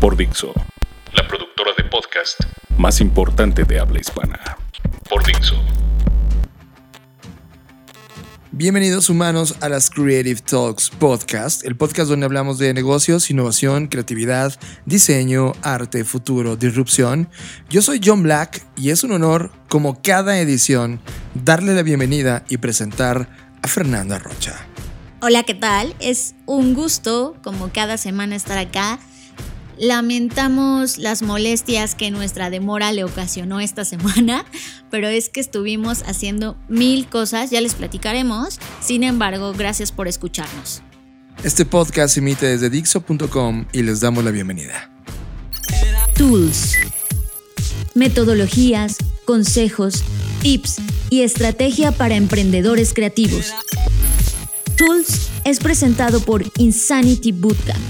Por Dixo. La productora de podcast más importante de habla hispana. Por Dixo. Bienvenidos humanos a las Creative Talks Podcast, el podcast donde hablamos de negocios, innovación, creatividad, diseño, arte, futuro, disrupción. Yo soy John Black y es un honor, como cada edición, darle la bienvenida y presentar a Fernanda Rocha. Hola, ¿qué tal? Es un gusto, como cada semana, estar acá Lamentamos las molestias que nuestra demora le ocasionó esta semana, pero es que estuvimos haciendo mil cosas, ya les platicaremos. Sin embargo, gracias por escucharnos. Este podcast se emite desde Dixo.com y les damos la bienvenida. Tools. Metodologías, consejos, tips y estrategia para emprendedores creativos. Tools es presentado por Insanity Bootcamp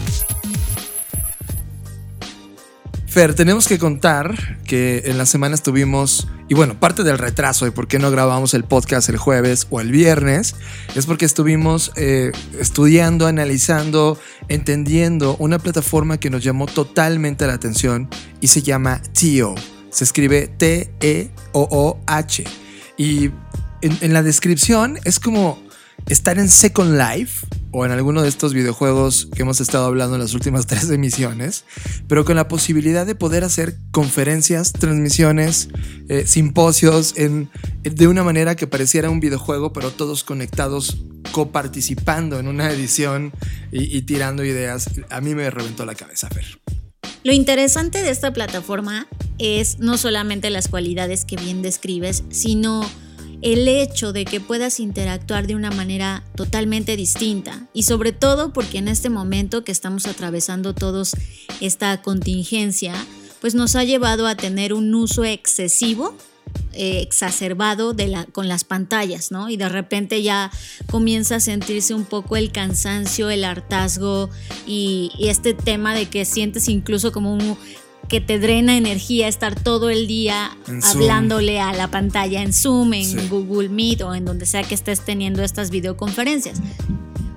Fer, tenemos que contar que en la semana estuvimos, y bueno, parte del retraso de por qué no grabamos el podcast el jueves o el viernes, es porque estuvimos eh, estudiando, analizando, entendiendo una plataforma que nos llamó totalmente la atención y se llama TEO. Se escribe T-E-O-O-H. Y en la descripción es como estar en Second Life o en alguno de estos videojuegos que hemos estado hablando en las últimas tres emisiones, pero con la posibilidad de poder hacer conferencias, transmisiones, eh, simposios en, de una manera que pareciera un videojuego, pero todos conectados, coparticipando en una edición y, y tirando ideas. A mí me reventó la cabeza, Fer. Lo interesante de esta plataforma es no solamente las cualidades que bien describes, sino el hecho de que puedas interactuar de una manera totalmente distinta y sobre todo porque en este momento que estamos atravesando todos esta contingencia, pues nos ha llevado a tener un uso excesivo eh, exacerbado de la, con las pantallas, ¿no? Y de repente ya comienza a sentirse un poco el cansancio, el hartazgo y, y, este tema de que sientes incluso como un que te drena energía estar todo el día hablándole a la pantalla en Zoom, en Google Meet o en donde sea que estés teniendo estas videoconferencias.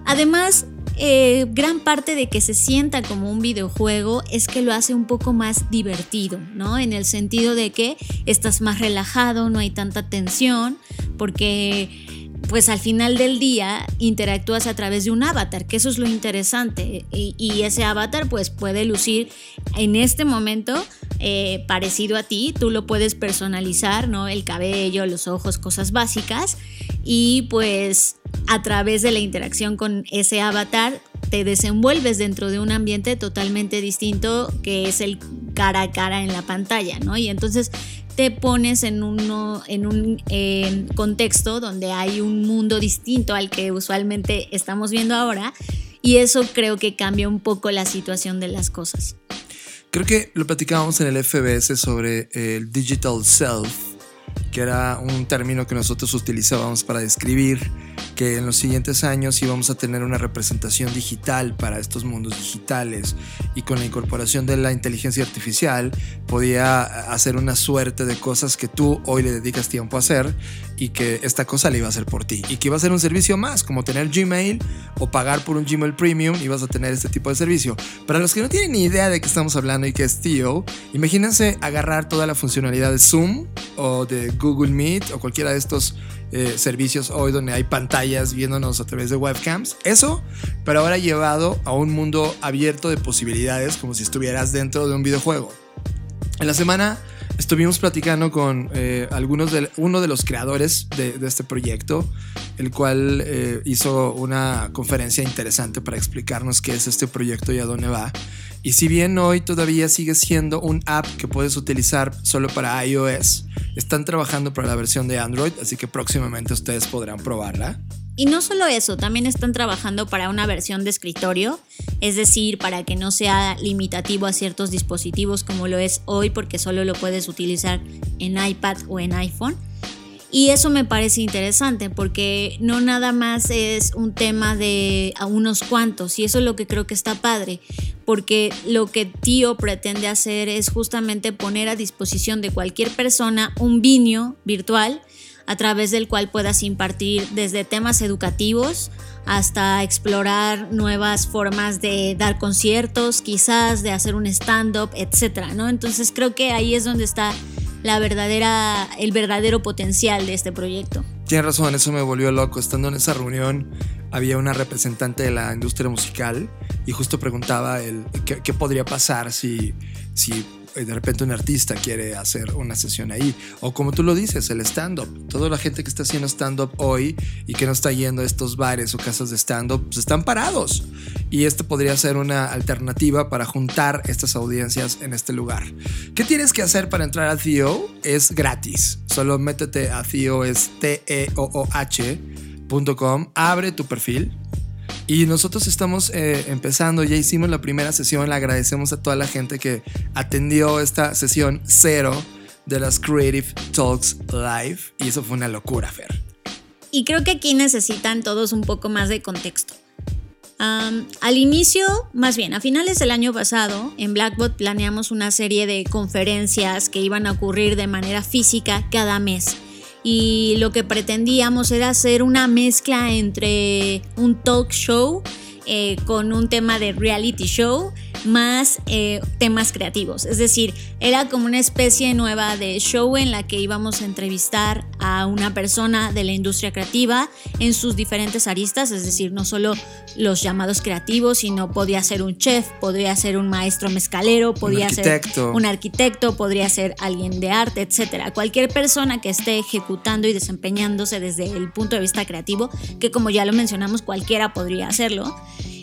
Además, eh, gran parte de que se sienta como un videojuego es que lo hace un poco más divertido, ¿no? En el sentido de que estás más relajado, no hay tanta tensión, porque pues al final del día interactúas a través de un avatar, que eso es lo interesante. Y, ese avatar pues puede lucir en este momento eh, parecido a ti, tú lo puedes personalizar, ¿no? El cabello, los ojos, cosas básicas. Y pues a través de la interacción con ese avatar te desenvuelves dentro de un ambiente totalmente distinto que es el cara a cara en la pantalla, ¿no? Y entonces te pones en, uno, en un contexto donde hay un mundo distinto al que usualmente estamos viendo ahora y eso creo que cambia un poco la situación de las cosas. Creo que lo platicábamos en el FBS sobre el digital self, que era un término que nosotros utilizábamos para describir que en los siguientes años íbamos a tener una representación digital para estos mundos digitales y con la incorporación de la inteligencia artificial podía hacer una suerte de cosas que tú hoy le dedicas tiempo a hacer y que esta cosa le iba a hacer por ti y que iba a ser un servicio más como tener Gmail o pagar por un Gmail Premium y vas a tener este tipo de servicio. Para los que no tienen ni idea de qué estamos hablando y qué es TIO, imagínense agarrar toda la funcionalidad de Zoom o de Google Meet o cualquiera de estos eh, servicios hoy donde hay pantallas viéndonos a través de webcams. Eso, pero ahora llevado a un mundo abierto de posibilidades como si estuvieras dentro de un videojuego. En la semana estuvimos platicando con eh, algunos de uno de los creadores de, este proyecto, el cual eh, hizo una conferencia interesante para explicarnos qué es este proyecto y a dónde va. Y si bien hoy todavía sigue siendo un app que puedes utilizar solo para iOS, están trabajando para la versión de Android, así que próximamente ustedes podrán probarla. Y no solo eso, también están trabajando para una versión de escritorio, es decir, para que no sea limitativo a ciertos dispositivos como lo es hoy, porque solo lo puedes utilizar en iPad o en iPhone. Y eso me parece interesante porque no nada más es un tema de a unos cuantos y eso es lo que creo que está padre porque lo que Tío pretende hacer es justamente poner a disposición de cualquier persona un vinio virtual a través del cual puedas impartir desde temas educativos hasta explorar nuevas formas de dar conciertos, quizás de hacer un stand-up, etcétera, ¿no? Entonces creo que ahí es donde está la verdadera, el verdadero potencial de este proyecto. Tienes razón, eso me volvió loco. Estando en esa reunión, había una representante de la industria musical y justo preguntaba el, qué, podría pasar si, si de repente un artista quiere hacer una sesión ahí. O como tú lo dices, el stand-up. Toda la gente que está haciendo stand-up hoy y que no está yendo a estos bares o casas de stand-up, pues están parados. Y esto podría ser una alternativa para juntar estas audiencias en este lugar. ¿Qué tienes que hacer para entrar a Theo? Es gratis. Solo métete a Theo, es T-E-O-O-H.com, abre tu perfil y nosotros estamos eh, empezando, ya hicimos la primera sesión, le agradecemos a toda la gente que atendió esta sesión cero de las Creative Talks Live y eso fue una locura, Fer. Y creo que aquí necesitan todos un poco más de contexto. al inicio, más bien a finales del año pasado, en Blackbot planeamos una serie de conferencias que iban a ocurrir de manera física cada mes y lo que pretendíamos era hacer una mezcla entre un talk show eh, con un tema de reality show más eh, temas creativos. Es decir, era como una especie nueva de show en la que íbamos a entrevistar a una persona de la industria creativa en sus diferentes aristas, es decir, no solo los llamados creativos, sino podía ser un chef, podría ser un maestro mezcalero, podría ser un arquitecto, podría ser alguien de arte, etcétera. Cualquier persona que esté ejecutando y desempeñándose desde el punto de vista creativo, que como ya lo mencionamos, cualquiera podría hacerlo.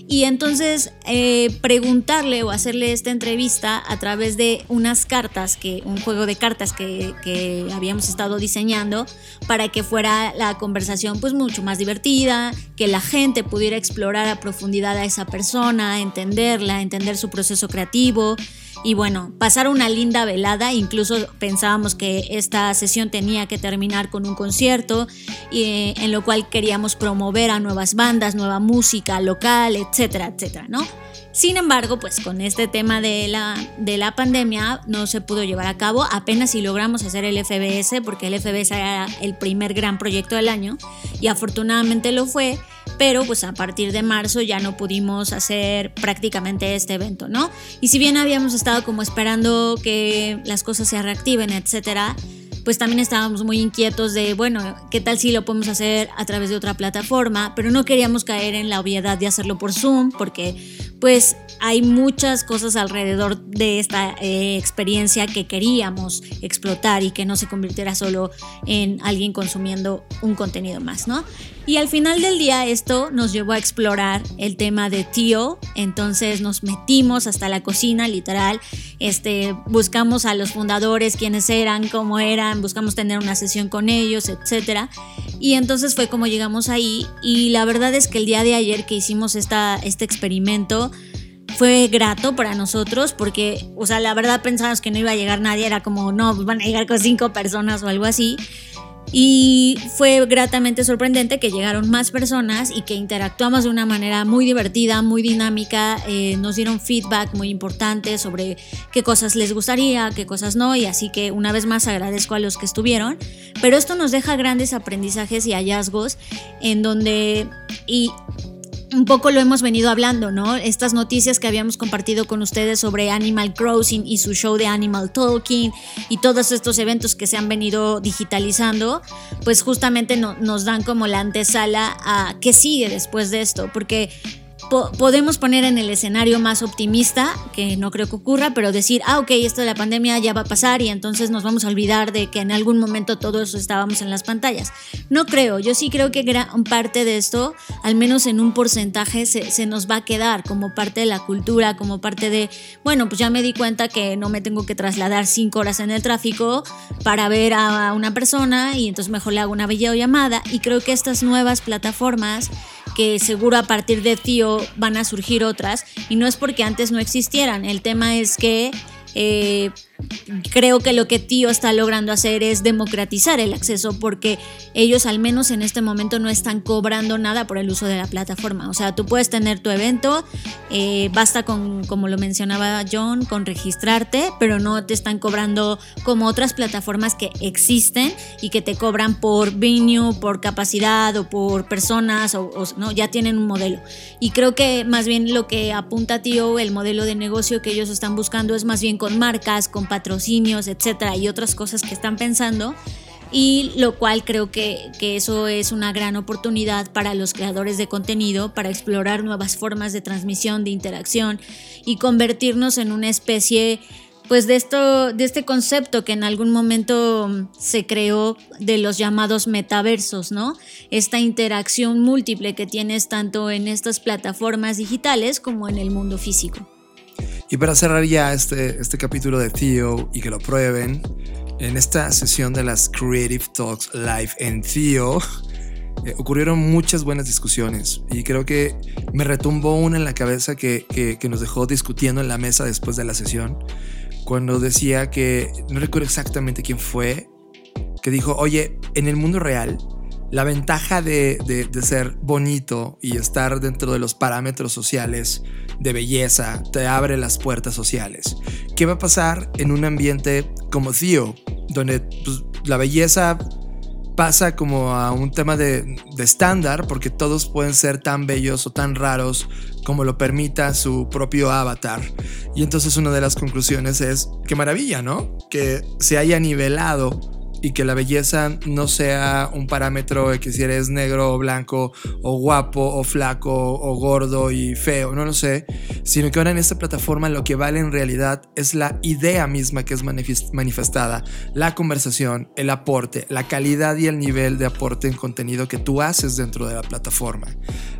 Y entonces eh, preguntarle o hacerle esta entrevista a través de unas cartas, que, un juego de cartas que, que, habíamos estado diseñando para que fuera la conversación pues mucho más divertida, que la gente pudiera explorar a profundidad a esa persona, entenderla, entender su proceso creativo y bueno, pasar una linda velada, incluso pensábamos que esta sesión tenía que terminar con un concierto, y, en lo cual queríamos promover a nuevas bandas, nueva música local, etcétera, etcétera, ¿no? Sin embargo, pues con este tema de la, de la pandemia no se pudo llevar a cabo, apenas si logramos hacer el FBS, porque el FBS era el primer gran proyecto del año, y afortunadamente lo fue, pero pues a partir de marzo ya no pudimos hacer prácticamente este evento, ¿no? Y si bien habíamos estado como esperando que las cosas se reactiven, etcétera, pues también estábamos muy inquietos de, bueno, ¿qué tal si lo podemos hacer a través de otra plataforma? Pero no queríamos caer en la obviedad de hacerlo por Zoom, porque pues hay muchas cosas alrededor de esta eh, experiencia que queríamos explotar y que no se convirtiera solo en alguien consumiendo un contenido más, ¿no? Y al final del día esto nos llevó a explorar el tema de tío, entonces nos metimos hasta la cocina, literal, este, buscamos a los fundadores, quiénes eran, cómo eran, buscamos tener una sesión con ellos, etc. Y entonces fue como llegamos ahí y la verdad es que el día de ayer que hicimos esta, este experimento, fue grato para nosotros porque, o sea, la verdad pensábamos que no iba a llegar nadie, era como, no, pues van a llegar con cinco personas o algo así. Y fue gratamente sorprendente que llegaron más personas y que interactuamos de una manera muy divertida, muy dinámica. Eh, nos dieron feedback muy importante sobre qué cosas les gustaría, qué cosas no. Y así que una vez más agradezco a los que estuvieron. Pero esto nos deja grandes aprendizajes y hallazgos en donde... Y un poco lo hemos venido hablando, ¿no? Estas noticias que habíamos compartido con ustedes sobre Animal Crossing y su show de Animal Talking y todos estos eventos que se han venido digitalizando, pues justamente nos dan como la antesala a qué sigue después de esto, porque podemos poner en el escenario más optimista, que no creo que ocurra, pero decir, ah, ok, esto de la pandemia ya va a pasar y entonces nos vamos a olvidar de que en algún momento todo eso estábamos en las pantallas. No creo, yo sí creo que gran parte de esto, al menos en un porcentaje, se, se nos va a quedar como parte de la cultura, como parte de, bueno, pues ya me di cuenta que no me tengo que trasladar cinco horas en el tráfico para ver a una persona y entonces mejor le hago una videollamada y creo que estas nuevas plataformas que seguro a partir de Tío van a surgir otras y no es porque antes no existieran, el tema es que eh, creo que lo que Tío está logrando hacer es democratizar el acceso porque ellos al menos en este momento no están cobrando nada por el uso de la plataforma. O sea, tú puedes tener tu evento, eh, basta con, como lo mencionaba John, con registrarte, pero no te están cobrando como otras plataformas que existen y que te cobran por venue, por capacidad o por personas, o, no, ya tienen un modelo. Y creo que más bien lo que apunta Tío, el modelo de negocio que ellos están buscando es más bien con marcas, con patrocinios, etcétera, y otras cosas que están pensando. Y lo cual creo que, que, eso es una gran oportunidad para los creadores de contenido, para explorar nuevas formas de transmisión, de interacción y convertirnos en una especie pues de esto de este concepto que en algún momento se creó de los llamados metaversos, ¿no? Esta interacción múltiple que tienes tanto en estas plataformas digitales como en el mundo físico. Y para cerrar ya este, este capítulo de Theo y que lo prueben, en esta sesión de las Creative Talks Live en Theo, eh, ocurrieron muchas buenas discusiones. Y creo que me retumbó una en la cabeza que, que, que, nos dejó discutiendo en la mesa después de la sesión, cuando decía que, no recuerdo exactamente quién fue, que dijo, oye, en el mundo real, la ventaja de, de, ser bonito y estar dentro de los parámetros sociales de belleza te abre las puertas sociales. ¿Qué va a pasar en un ambiente como Theo, donde pues, la belleza pasa como a un tema de, de estándar, porque todos pueden ser tan bellos o tan raros como lo permita su propio avatar. Y entonces una de las conclusiones es, qué maravilla, ¿no? Que se haya nivelado y que la belleza no sea un parámetro de que si eres negro o blanco o guapo o flaco o gordo y feo, no lo sé, sino que ahora en esta plataforma lo que vale en realidad es la idea misma que es manifestada, la conversación, el aporte, la calidad y el nivel de aporte en contenido que tú haces dentro de la plataforma,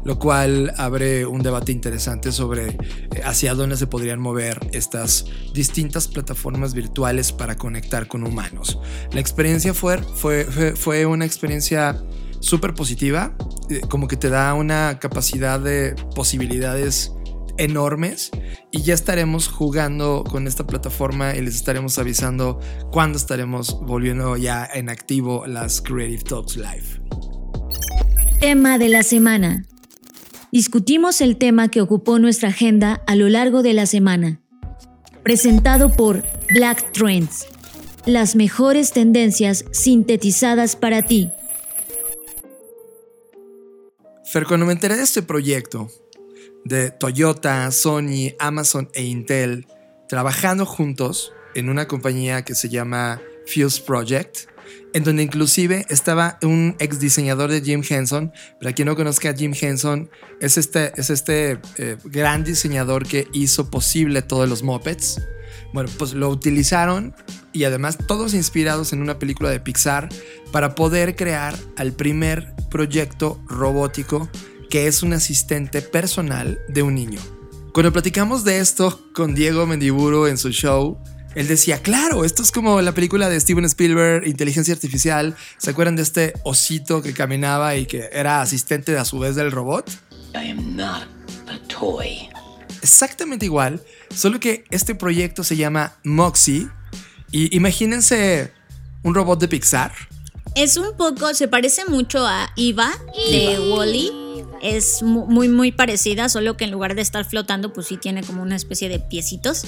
lo cual abre un debate interesante sobre eh, hacia dónde se podrían mover estas distintas plataformas virtuales para conectar con humanos. La experiencia fue, fue, fue una experiencia súper positiva, eh, como que te da una capacidad de posibilidades enormes y ya estaremos jugando con esta plataforma y les estaremos avisando cuándo estaremos volviendo ya en activo las Creative Talks Live. Tema de la semana. Discutimos el tema que ocupó nuestra agenda a lo largo de la semana. Presentado por Black Trends las mejores tendencias sintetizadas para ti. Fer, cuando me enteré de este proyecto de Toyota, Sony, Amazon e Intel trabajando juntos en una compañía que se llama Fuse Project, en donde inclusive estaba un ex diseñador de Jim Henson. Para quien no conozca a Jim Henson, es este, es este eh, gran diseñador que hizo posible todos los mopeds. Bueno, pues lo utilizaron y además todos inspirados en una película de Pixar para poder crear al primer proyecto robótico que es un asistente personal de un niño. Cuando platicamos de esto con Diego Mendiburo en su show, él decía, claro, esto es como la película de Steven Spielberg, Inteligencia Artificial. ¿Se acuerdan de este osito que caminaba y que era asistente a su vez del robot? I am not a toy exactamente igual, solo que este proyecto se llama Moxie. Y imagínense un robot de Pixar. Es un poco, se parece mucho a Eva de Wally. Es muy, muy parecida, solo que en lugar de estar flotando, pues sí tiene como una especie de piecitos.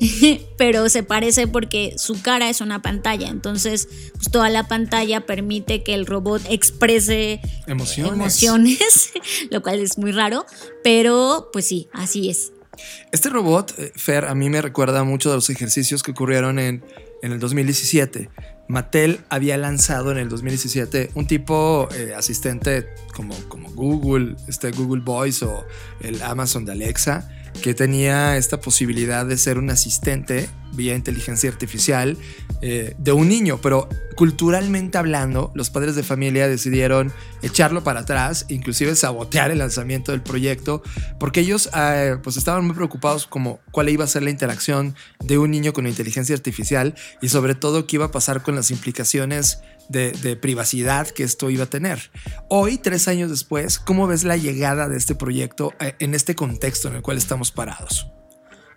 pero se parece porque su cara es una pantalla, entonces pues, toda la pantalla permite que el robot exprese emociones. emociones, lo cual es muy raro, pero pues sí, así es. Este robot, eh, Fer, a mí me recuerda mucho de los ejercicios que ocurrieron en, en el 2017. Mattel había lanzado en el 2017 un tipo eh, asistente como, como Google, este Google Voice o el Amazon de Alexa, que tenía esta posibilidad de ser un asistente vía inteligencia artificial eh, de un niño, pero culturalmente hablando, los padres de familia decidieron echarlo para atrás, inclusive sabotear el lanzamiento del proyecto, porque ellos eh, pues estaban muy preocupados como cuál iba a ser la interacción de un niño con inteligencia artificial y sobre todo qué iba a pasar con las implicaciones de, privacidad que esto iba a tener. Hoy, tres años después, ¿cómo ves la llegada de este proyecto eh, en este contexto en el cual estamos parados?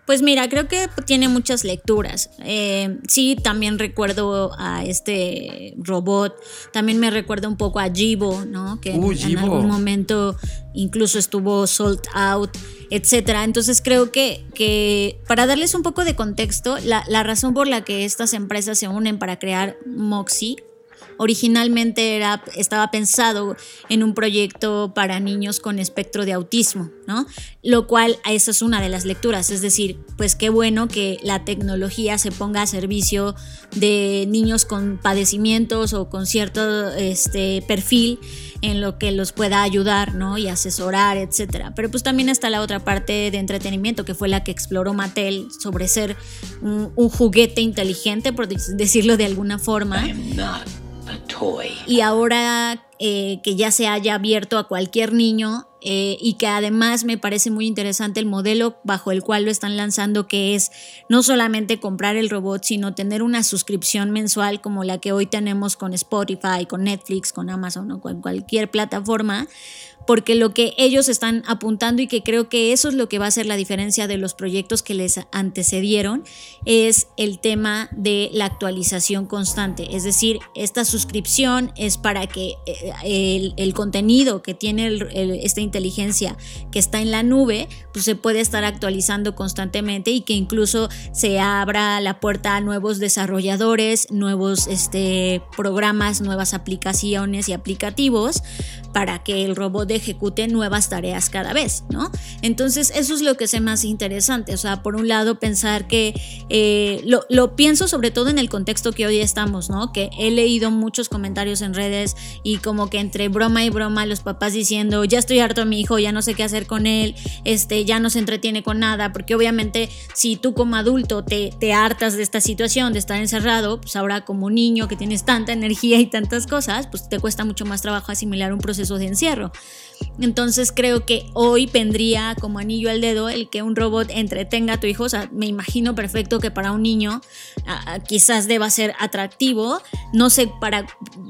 Pues mira, creo que tiene muchas lecturas. Eh, sí, también recuerdo a este robot, también me recuerda un poco a Jibo, ¿no? Que uh, en, algún momento incluso estuvo sold out, etcétera. Entonces creo que, que para darles un poco de contexto, la, la razón por la que estas empresas se unen para crear Moxie originalmente era, estaba pensado en un proyecto para niños con espectro de autismo, ¿no? Lo cual, esa es una de las lecturas, es decir, pues qué bueno que la tecnología se ponga a servicio de niños con padecimientos o con cierto este, perfil en lo que los pueda ayudar, ¿no? Y asesorar, etcétera. Pero pues también está la otra parte de entretenimiento que fue la que exploró Mattel sobre ser un, un juguete inteligente, por decirlo de alguna forma. Y ahora eh, que ya se haya abierto a cualquier niño eh, y que además me parece muy interesante el modelo bajo el cual lo están lanzando, que es no solamente comprar el robot, sino tener una suscripción mensual como la que hoy tenemos con Spotify, con Netflix, con Amazon o con cualquier plataforma, porque lo que ellos están apuntando y que creo que eso es lo que va a ser la diferencia de los proyectos que les antecedieron es el tema de la actualización constante. Es decir, esta suscripción es para que eh, el, contenido que tiene esta inteligencia que está en la nube, pues se puede estar actualizando constantemente y que incluso se abra la puerta a nuevos desarrolladores, nuevos este, programas, nuevas aplicaciones y aplicativos para que el robot ejecute nuevas tareas cada vez, ¿no? Entonces eso es lo que es más interesante, o sea, por un lado pensar que eh, lo, pienso sobre todo en el contexto que hoy estamos, ¿no? Que he leído muchos comentarios en redes y como que entre broma y broma los papás diciendo, ya estoy harto de mi hijo, ya no sé qué hacer con él, este, ya no se entretiene con nada, porque obviamente si tú como adulto te, te hartas de esta situación, de estar encerrado, pues ahora como niño que tienes tanta energía y tantas cosas, pues te cuesta mucho más trabajo asimilar un proceso de encierro. Entonces creo que hoy vendría como anillo al dedo el que un robot entretenga a tu hijo. O sea, me imagino perfecto que para un niño quizás deba ser atractivo. No sé para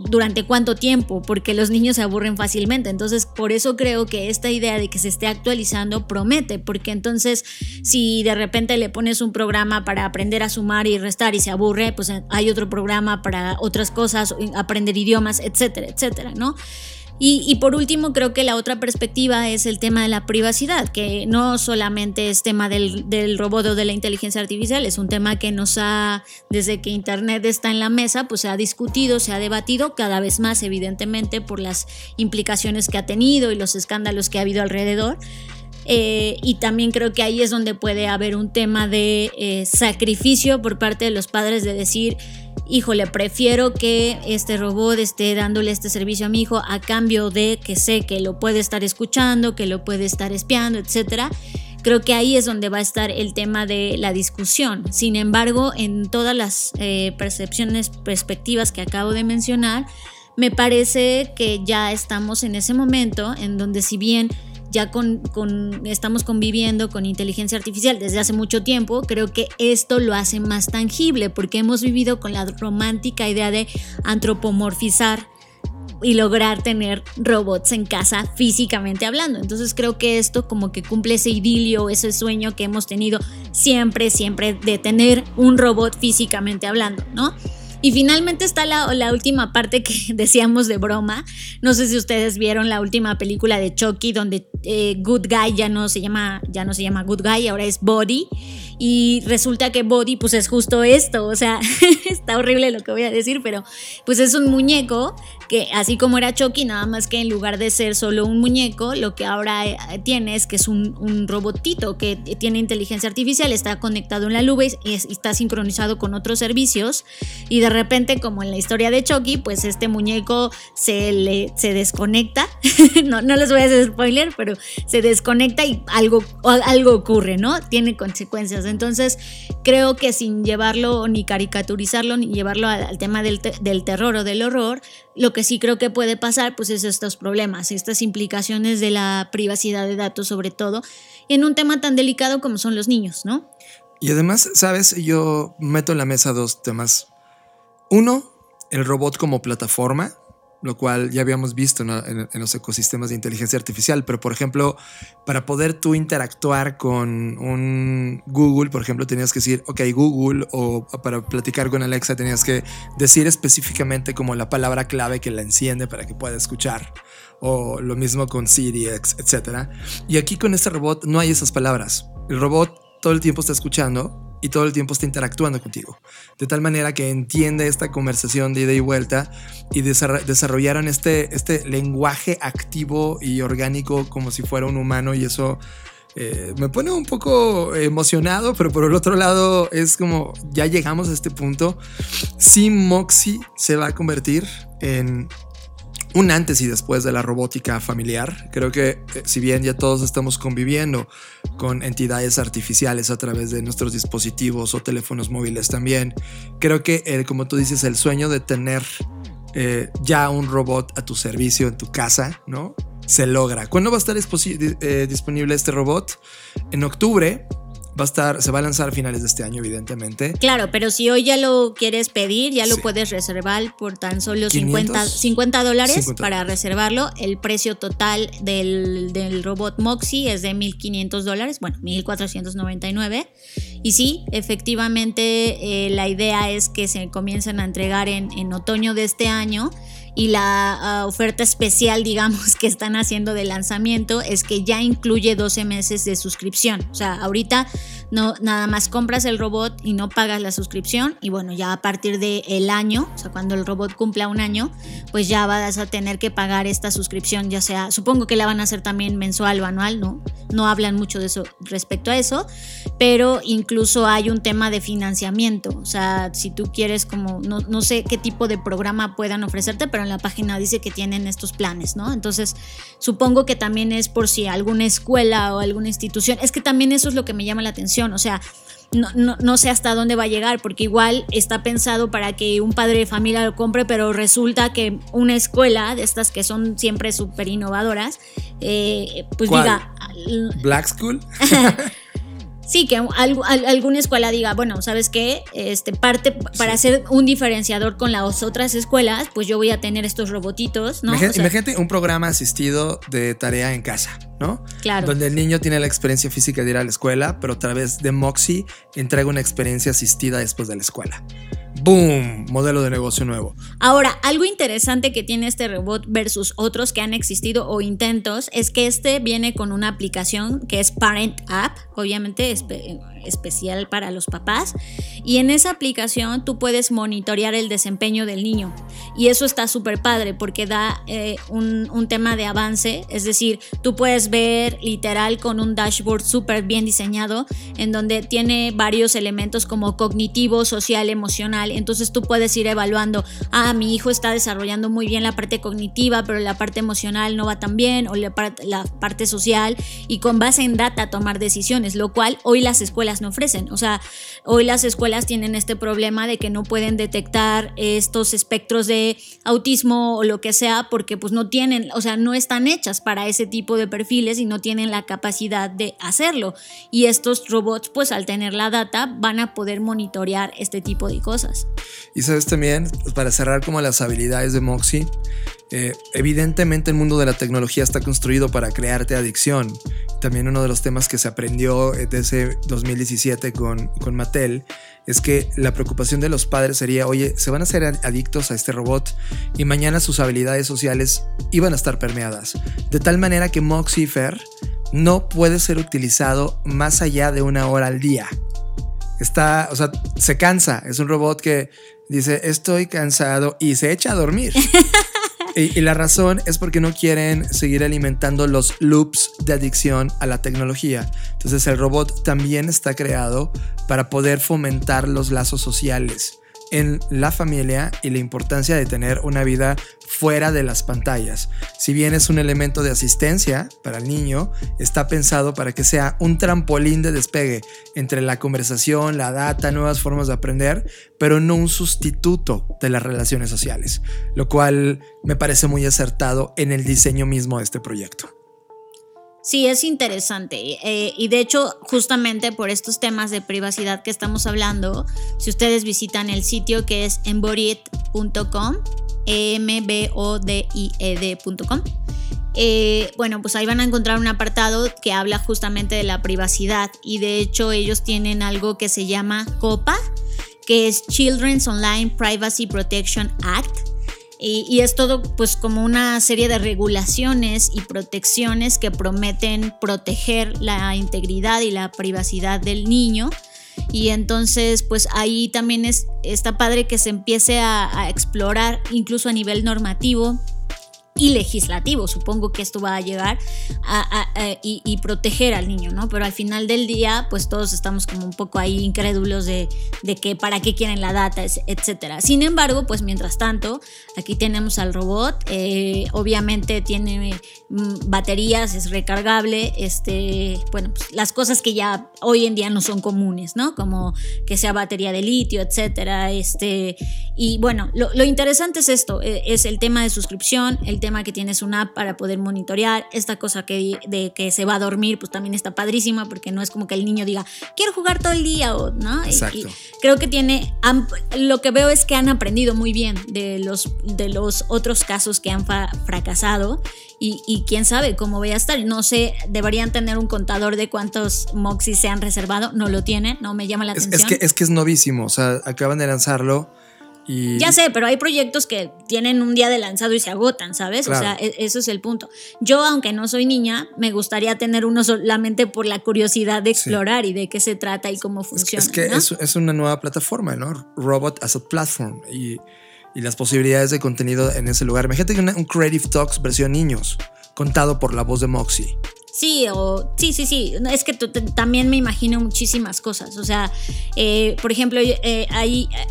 durante cuánto tiempo, porque los niños se aburren fácilmente. Entonces, por eso creo que esta idea de que se esté actualizando promete, porque entonces si de repente le pones un programa para aprender a sumar y restar y se aburre, pues hay otro programa para otras cosas, aprender idiomas, etcétera, etcétera, ¿no? Y, por último, creo que la otra perspectiva es el tema de la privacidad, que no solamente es tema del, del, robot o de la inteligencia artificial, es un tema que nos ha, desde que Internet está en la mesa, pues se ha discutido, se ha debatido cada vez más, evidentemente, por las implicaciones que ha tenido y los escándalos que ha habido alrededor. Eh, y también creo que ahí es donde puede haber un tema de eh, sacrificio por parte de los padres de decir, híjole, prefiero que este robot esté dándole este servicio a mi hijo a cambio de que sé que lo puede estar escuchando, que lo puede estar espiando, etcétera. Creo que ahí es donde va a estar el tema de la discusión. Sin embargo, en todas las eh, percepciones, perspectivas que acabo de mencionar, me parece que ya estamos en ese momento en donde si bien ya con, estamos conviviendo con inteligencia artificial desde hace mucho tiempo, creo que esto lo hace más tangible porque hemos vivido con la romántica idea de antropomorfizar y lograr tener robots en casa físicamente hablando. Entonces creo que esto como que cumple ese idilio, ese sueño que hemos tenido siempre, siempre de tener un robot físicamente hablando, ¿no? Y finalmente está la, última parte que decíamos de broma. No sé si ustedes vieron la última película de Chucky donde eh, Good Guy ya no se llama ya no se llama Good Guy, ahora es Body y resulta que Body pues es justo esto, o sea, está horrible lo que voy a decir, pero pues es un muñeco que así como era Chucky, nada más que en lugar de ser solo un muñeco, lo que ahora eh, tiene es que es un, robotito que tiene inteligencia artificial, está conectado en la nube y está sincronizado con otros servicios y de repente, como en la historia de Chucky, pues este muñeco se, le, se desconecta, no, no les voy a hacer spoiler, pero se desconecta y algo, algo ocurre, ¿no? Tiene consecuencias. Entonces, creo que sin llevarlo ni caricaturizarlo ni llevarlo al, tema del, del terror o del horror, lo que sí creo que puede pasar, pues es estos problemas, estas implicaciones de la privacidad de datos sobre todo, en un tema tan delicado como son los niños, ¿no? Y además, sabes, yo meto en la mesa dos temas. Uno, el robot como plataforma, lo cual ya habíamos visto en, los ecosistemas de inteligencia artificial, pero por ejemplo, para poder tú interactuar con un Google, por ejemplo, tenías que decir, ok, Google, o para platicar con Alexa tenías que decir específicamente como la palabra clave que la enciende para que pueda escuchar, o lo mismo con Siri, etc. Y aquí con este robot no hay esas palabras. El robot todo el tiempo está escuchando y todo el tiempo está interactuando contigo. De tal manera que entiende esta conversación de ida y vuelta y desarrollaron este, este lenguaje activo y orgánico como si fuera un humano y eso eh, me pone un poco emocionado, pero por el otro lado es como ya llegamos a este punto. Si Moxie se va a convertir en un antes y después de la robótica familiar. Creo que eh, si bien ya todos estamos conviviendo con entidades artificiales a través de nuestros dispositivos o teléfonos móviles también, creo que eh, como tú dices, el sueño de tener eh, ya un robot a tu servicio en tu casa, ¿no? Se logra. ¿Cuándo va a estar disponible este robot? En octubre va a estar, se va a lanzar a finales de este año, evidentemente. Claro, pero si hoy ya lo quieres pedir, ya lo puedes reservar por tan solo 50, 50 dólares para reservarlo. El precio total del, del robot Moxie es de 1.500 dólares, bueno, 1.499. Y sí, efectivamente, eh, la idea es que se comiencen a entregar en, en otoño de este año y la ah, oferta especial, digamos, que están haciendo de lanzamiento es que ya incluye 12 meses de suscripción. O sea, ahorita no nada más compras el robot y no pagas la suscripción y bueno, ya a partir del el año, o sea, cuando el robot cumpla un año, pues ya vas a tener que pagar esta suscripción, ya sea, supongo que la van a hacer también mensual o anual, ¿no? No hablan mucho de eso respecto a eso, pero incluso hay un tema de financiamiento, o sea, si tú quieres como, no, no sé qué tipo de programa puedan ofrecerte, pero en la página dice que tienen estos planes, ¿no? Entonces, supongo que también es por si alguna escuela o alguna institución, es que también eso es lo que me llama la atención, o sea, no, no, no, sé hasta dónde va a llegar, porque igual está pensado para que un padre de familia lo compre, pero resulta que una escuela de estas que son siempre súper innovadoras, eh, pues diga... Black School. Sí, que alguna escuela diga, bueno, ¿sabes qué? Este, parte para hacer un diferenciador con las otras escuelas, pues yo voy a tener estos robotitos, ¿no? Imagínate, un programa asistido de tarea en casa, ¿no? Claro. Donde el niño tiene la experiencia física de ir a la escuela, pero a través de Moxie entrega una experiencia asistida después de la escuela. ¡Boom! Modelo de negocio nuevo. Ahora, algo interesante que tiene este robot versus otros que han existido o intentos es que este viene con una aplicación que es Parent App, obviamente especial para los papás. Y en esa aplicación tú puedes monitorear el desempeño del niño. Y eso está súper padre porque da eh, un, un, tema de avance. Es decir, tú puedes ver literal con un dashboard súper bien diseñado en donde tiene varios elementos como cognitivo, social, emocional. Entonces tú puedes ir evaluando, ah, mi hijo está desarrollando muy bien la parte cognitiva, pero la parte emocional no va tan bien, o la, la parte social, y con base en data tomar decisiones, lo cual hoy las escuelas no ofrecen. O sea, hoy las escuelas tienen este problema de que no pueden detectar estos espectros de autismo o lo que sea porque pues no tienen, o sea, no están hechas para ese tipo de perfiles y no tienen la capacidad de hacerlo. Y estos robots pues al tener la data van a poder monitorear este tipo de cosas. Y sabes también, para cerrar como las habilidades de Moxie, eh, evidentemente el mundo de la tecnología está construido para crearte adicción. También uno de los temas que se aprendió desde 2017 con, con Mattel es que la preocupación de los padres sería, oye, se van a ser adictos a este robot y mañana sus habilidades sociales iban a estar permeadas. De tal manera que Moxifer no puede ser utilizado más allá de una hora al día. Está, o sea, se cansa. Es un robot que dice, estoy cansado y se echa a dormir. y, la razón es porque no quieren seguir alimentando los loops de adicción a la tecnología. Entonces el robot también está creado para poder fomentar los lazos sociales en la familia y la importancia de tener una vida fuera de las pantallas. Si bien es un elemento de asistencia para el niño, está pensado para que sea un trampolín de despegue entre la conversación, la data, nuevas formas de aprender, pero no un sustituto de las relaciones sociales, lo cual me parece muy acertado en el diseño mismo de este proyecto. Sí, es interesante. Eh, y de hecho, justamente por estos temas de privacidad que estamos hablando, si ustedes visitan el sitio que es embodied.com, e m b o d i e d.com, eh, bueno, pues ahí van a encontrar un apartado que habla justamente de la privacidad y de hecho ellos tienen algo que se llama COPA, que es Children's Online Privacy Protection Act y, es todo pues como una serie de regulaciones y protecciones que prometen proteger la integridad y la privacidad del niño. Y entonces pues ahí también es, está padre que se empiece a explorar incluso a nivel normativo y legislativo. Supongo que esto va a llegar a, y, proteger al niño, ¿no? Pero al final del día, pues todos estamos como un poco ahí incrédulos de, de que para qué quieren la data, etcétera. Sin embargo, pues mientras tanto, aquí tenemos al robot. Eh, obviamente tiene mm, baterías, es recargable. Este, bueno, pues las cosas que ya hoy en día no son comunes, ¿no? Como que sea batería de litio, etcétera. Este, y bueno, lo, lo interesante es esto: e, es el tema de suscripción, el tema que tienes una app para poder monitorear, esta cosa que, de que se va a dormir, pues también está padrísima porque no es como que el niño diga, quiero jugar todo el día o, ¿no? Exacto. creo que tiene, lo que veo es que han aprendido muy bien de los, de los otros casos que han fracasado y, quién sabe cómo voy a estar. No sé, deberían tener un contador de cuántos Moxis se han reservado, no lo tienen, no me llama la atención. Es que, es que es novísimo, o sea, acaban de lanzarlo ya sé, pero hay proyectos que tienen un día de lanzado y se agotan, ¿sabes? O sea, e-, eso es el punto. Yo, aunque no soy niña, me gustaría tener uno solamente por la curiosidad de explorar y de qué se trata y cómo funciona. Es, que es, una nueva plataforma, ¿no? Robot as a Platform. Y, las posibilidades de contenido en ese lugar. Imagínate que un Creative Talks versión niños, contado por la voz de Moxie. Sí, o sí, sí, sí. Es que también me imagino muchísimas cosas. O sea, eh, por ejemplo, eh, hay eh,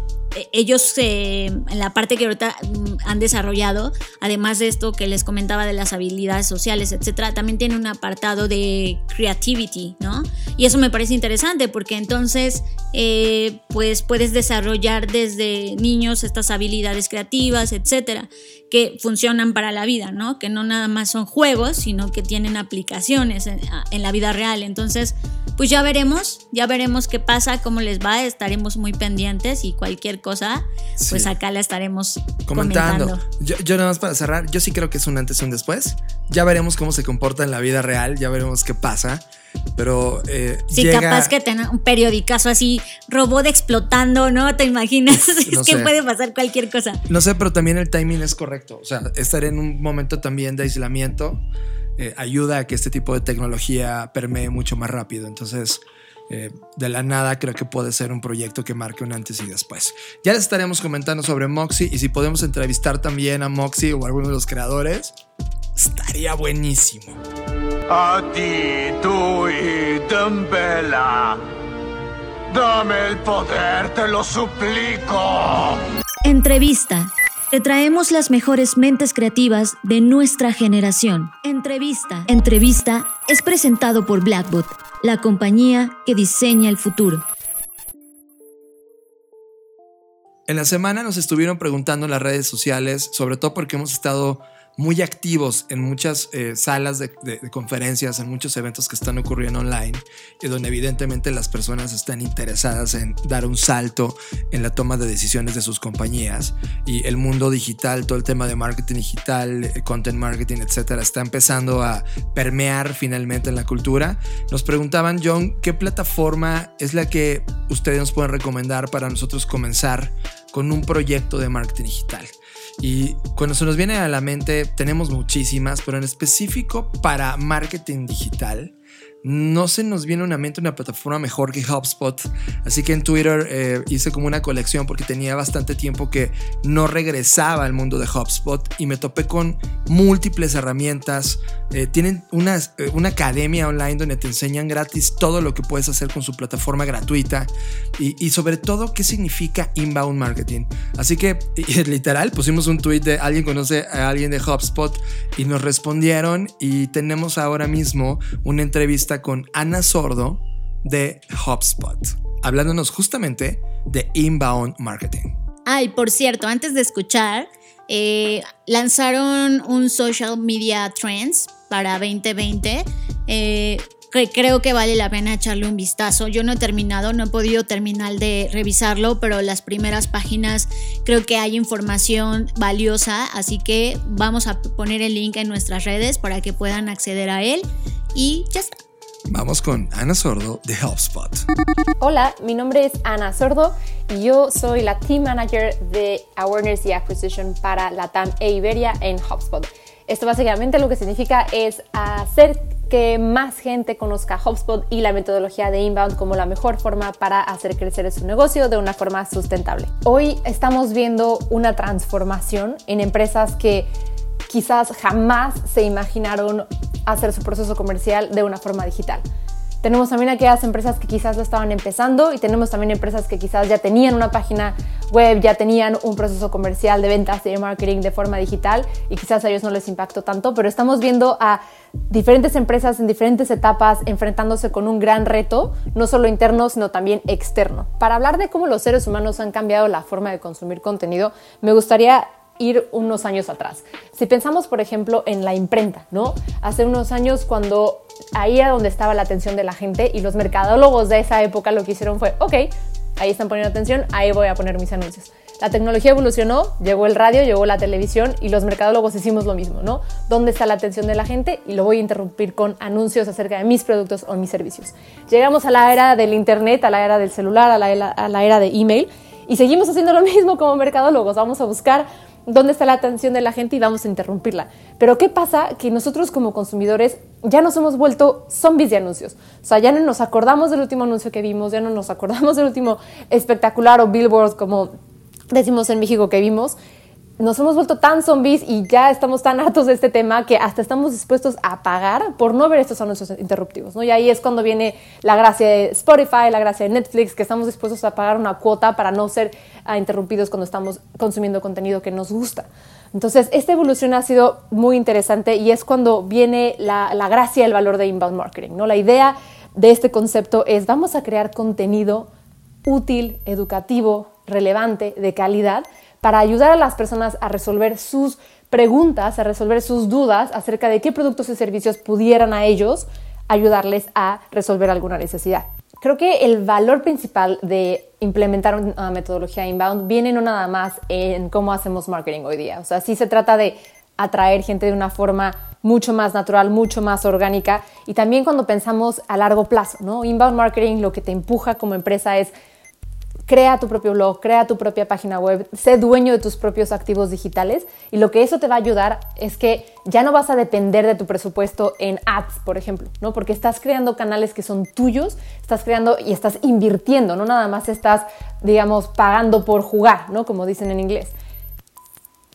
ellos eh, en la parte que ahorita mm, han desarrollado, además de esto que les comentaba de las habilidades sociales, etcétera, también tiene un apartado de creativity, ¿no? Y eso me parece interesante porque entonces, eh, pues puedes desarrollar desde niños estas habilidades creativas, etcétera, que funcionan para la vida, ¿no? Que no nada más son juegos, sino que tienen aplicaciones en, en la vida real. Entonces, pues ya veremos, ya veremos qué pasa, cómo les va, estaremos muy pendientes y cualquier cosa, pues acá la estaremos comentando. Yo, nada más para cerrar, yo sí creo que es un antes y un después. Ya veremos cómo se comporta en la vida real, ya veremos qué pasa. Pero eh, sí, capaz que tenga un periodicazo así, robot explotando, ¿no? ¿Te imaginas? es que puede pasar cualquier cosa. No sé, pero también el timing es correcto. O sea, estar en un momento también de aislamiento eh, ayuda a que este tipo de tecnología permee mucho más rápido. Entonces, eh, de la nada creo que puede ser un proyecto que marque un antes y después. Ya les estaremos comentando sobre Moxie y si podemos entrevistar también a Moxie o a alguno de los creadores, estaría buenísimo. A ti, tú y Dumbella. Dame el poder, te lo suplico. Entrevista. Te traemos las mejores mentes creativas de nuestra generación. Entrevista. Entrevista es presentado por Blackbot, la compañía que diseña el futuro. En la semana nos estuvieron preguntando en las redes sociales, sobre todo porque hemos estado muy activos en muchas eh, salas de, conferencias, en muchos eventos que están ocurriendo online y donde evidentemente las personas están interesadas en dar un salto en la toma de decisiones de sus compañías y el mundo digital, todo el tema de marketing digital, eh, content marketing, etcétera, está empezando a permear finalmente en la cultura. Nos preguntaban, John, ¿qué plataforma es la que ustedes nos pueden recomendar para nosotros comenzar con un proyecto de marketing digital? Y cuando se nos viene a la mente, tenemos muchísimas, pero en específico para marketing digital, no se nos viene a una mente una plataforma mejor que HubSpot. Así que en Twitter eh, hice como una colección porque tenía bastante tiempo que no regresaba al mundo de HubSpot y me topé con múltiples herramientas. Eh, tienen una, eh, una, academia online donde te enseñan gratis todo lo que puedes hacer con su plataforma gratuita y, y sobre todo qué significa inbound marketing. Así que literal pusimos un tweet de alguien conoce a alguien de HubSpot y nos respondieron y tenemos ahora mismo una entrevista con Ana Sordo de HubSpot, hablándonos justamente de inbound marketing. Ay, por cierto, antes de escuchar, eh, lanzaron un social media trends para 2020. Eh, que creo que vale la pena echarle un vistazo. Yo no he terminado, no he podido terminar de revisarlo, pero las primeras páginas creo que hay información valiosa, así que vamos a poner el link en nuestras redes para que puedan acceder a él y ya está. Vamos con Ana Sordo de HelpSpot. Hola, mi nombre es Ana Sordo y yo soy la Team Manager de Awareness y Acquisition para Latam e Iberia en HubSpot. Esto básicamente lo que significa es hacer que más gente conozca HubSpot y la metodología de inbound como la mejor forma para hacer crecer su negocio de una forma sustentable. Hoy estamos viendo una transformación en empresas que quizás jamás se imaginaron hacer su proceso comercial de una forma digital. Tenemos también aquellas empresas que quizás lo estaban empezando y tenemos también empresas que quizás ya tenían una página web, ya tenían un proceso comercial de ventas y de marketing de forma digital y quizás a ellos no les impactó tanto, pero estamos viendo a diferentes empresas en diferentes etapas enfrentándose con un gran reto, no solo interno, sino también externo. Para hablar de cómo los seres humanos han cambiado la forma de consumir contenido, me gustaría ir unos años atrás. Si pensamos, por ejemplo, en la imprenta, ¿no? Hace unos años cuando ahí era donde estaba la atención de la gente y los mercadólogos de esa época lo que hicieron fue, ok, ahí están poniendo atención, ahí voy a poner mis anuncios. La tecnología evolucionó, llegó el radio, llegó la televisión y los mercadólogos hicimos lo mismo, ¿no? ¿Dónde está la atención de la gente? Y lo voy a interrumpir con anuncios acerca de mis productos o mis servicios. Llegamos a la era del Internet, a la era del celular, a la era, a la era de email y seguimos haciendo lo mismo como mercadólogos. Vamos a buscar dónde está la atención de la gente y vamos a interrumpirla. Pero ¿qué pasa? Que nosotros como consumidores ya nos hemos vuelto zombies de anuncios. O sea, ya no nos acordamos del último anuncio que vimos, ya no nos acordamos del último espectacular o billboard como decimos en México que vimos nos hemos vuelto tan zombies y ya estamos tan hartos de este tema que hasta estamos dispuestos a pagar por no ver estos anuncios interruptivos, ¿no? Y ahí es cuando viene la gracia de Spotify, la gracia de Netflix, que estamos dispuestos a pagar una cuota para no ser ah, interrumpidos cuando estamos consumiendo contenido que nos gusta. Entonces, esta evolución ha sido muy interesante y es cuando viene la, la gracia y el valor de inbound marketing, ¿no? La idea de este concepto es vamos a crear contenido útil, educativo, relevante, de calidad, para ayudar a las personas a resolver sus preguntas, a resolver sus dudas acerca de qué productos y servicios pudieran a ellos ayudarles a resolver alguna necesidad. Creo que el valor principal de implementar una metodología inbound viene no nada más en cómo hacemos marketing hoy día. O sea, sí se trata de atraer gente de una forma mucho más natural, mucho más orgánica y también cuando pensamos a largo plazo, ¿no? Inbound marketing lo que te empuja como empresa es crea tu propio blog, crea tu propia página web, sé dueño de tus propios activos digitales y lo que eso te va a ayudar es que ya no vas a depender de tu presupuesto en ads, por ejemplo, ¿no? Porque estás creando canales que son tuyos, estás creando y estás invirtiendo, no nada más estás, digamos, pagando por jugar, ¿no? Como dicen en inglés.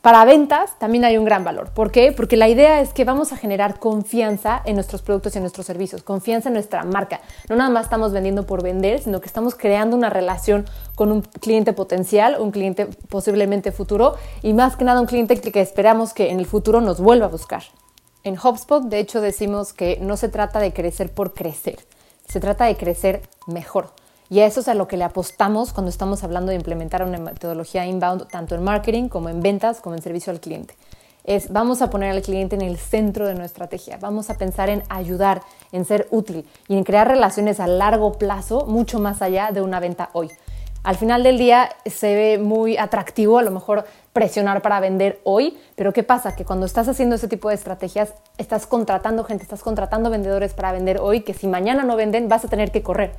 Para ventas también hay un gran valor. ¿Por qué? Porque la idea es que vamos a generar confianza en nuestros productos y en nuestros servicios, confianza en nuestra marca. No nada más estamos vendiendo por vender, sino que estamos creando una relación con un cliente potencial, un cliente posiblemente futuro y más que nada un cliente que esperamos que en el futuro nos vuelva a buscar. En HubSpot, de hecho, decimos que no se trata de crecer por crecer, se trata de crecer mejor. Y a eso es a lo que le apostamos cuando estamos hablando de implementar una metodología inbound, tanto en marketing como en ventas, como en servicio al cliente. Es vamos a poner al cliente en el centro de nuestra estrategia, vamos a pensar en ayudar, en ser útil y en crear relaciones a largo plazo, mucho más allá de una venta hoy. Al final del día se ve muy atractivo a lo mejor presionar para vender hoy, pero ¿qué pasa? Que cuando estás haciendo ese tipo de estrategias, estás contratando gente, estás contratando vendedores para vender hoy, que si mañana no venden vas a tener que correr.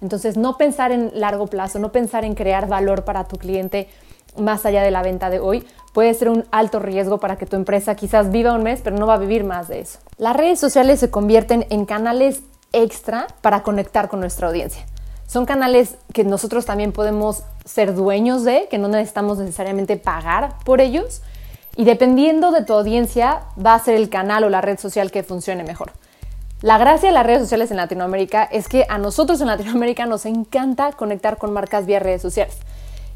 Entonces, no pensar en largo plazo, no pensar en crear valor para tu cliente más allá de la venta de hoy, puede ser un alto riesgo para que tu empresa quizás viva un mes, pero no va a vivir más de eso. Las redes sociales se convierten en canales extra para conectar con nuestra audiencia. Son canales que nosotros también podemos ser dueños de, que no necesitamos necesariamente pagar por ellos. Y dependiendo de tu audiencia, va a ser el canal o la red social que funcione mejor. La gracia de las redes sociales en Latinoamérica es que a nosotros en Latinoamérica nos encanta conectar con marcas vía redes sociales.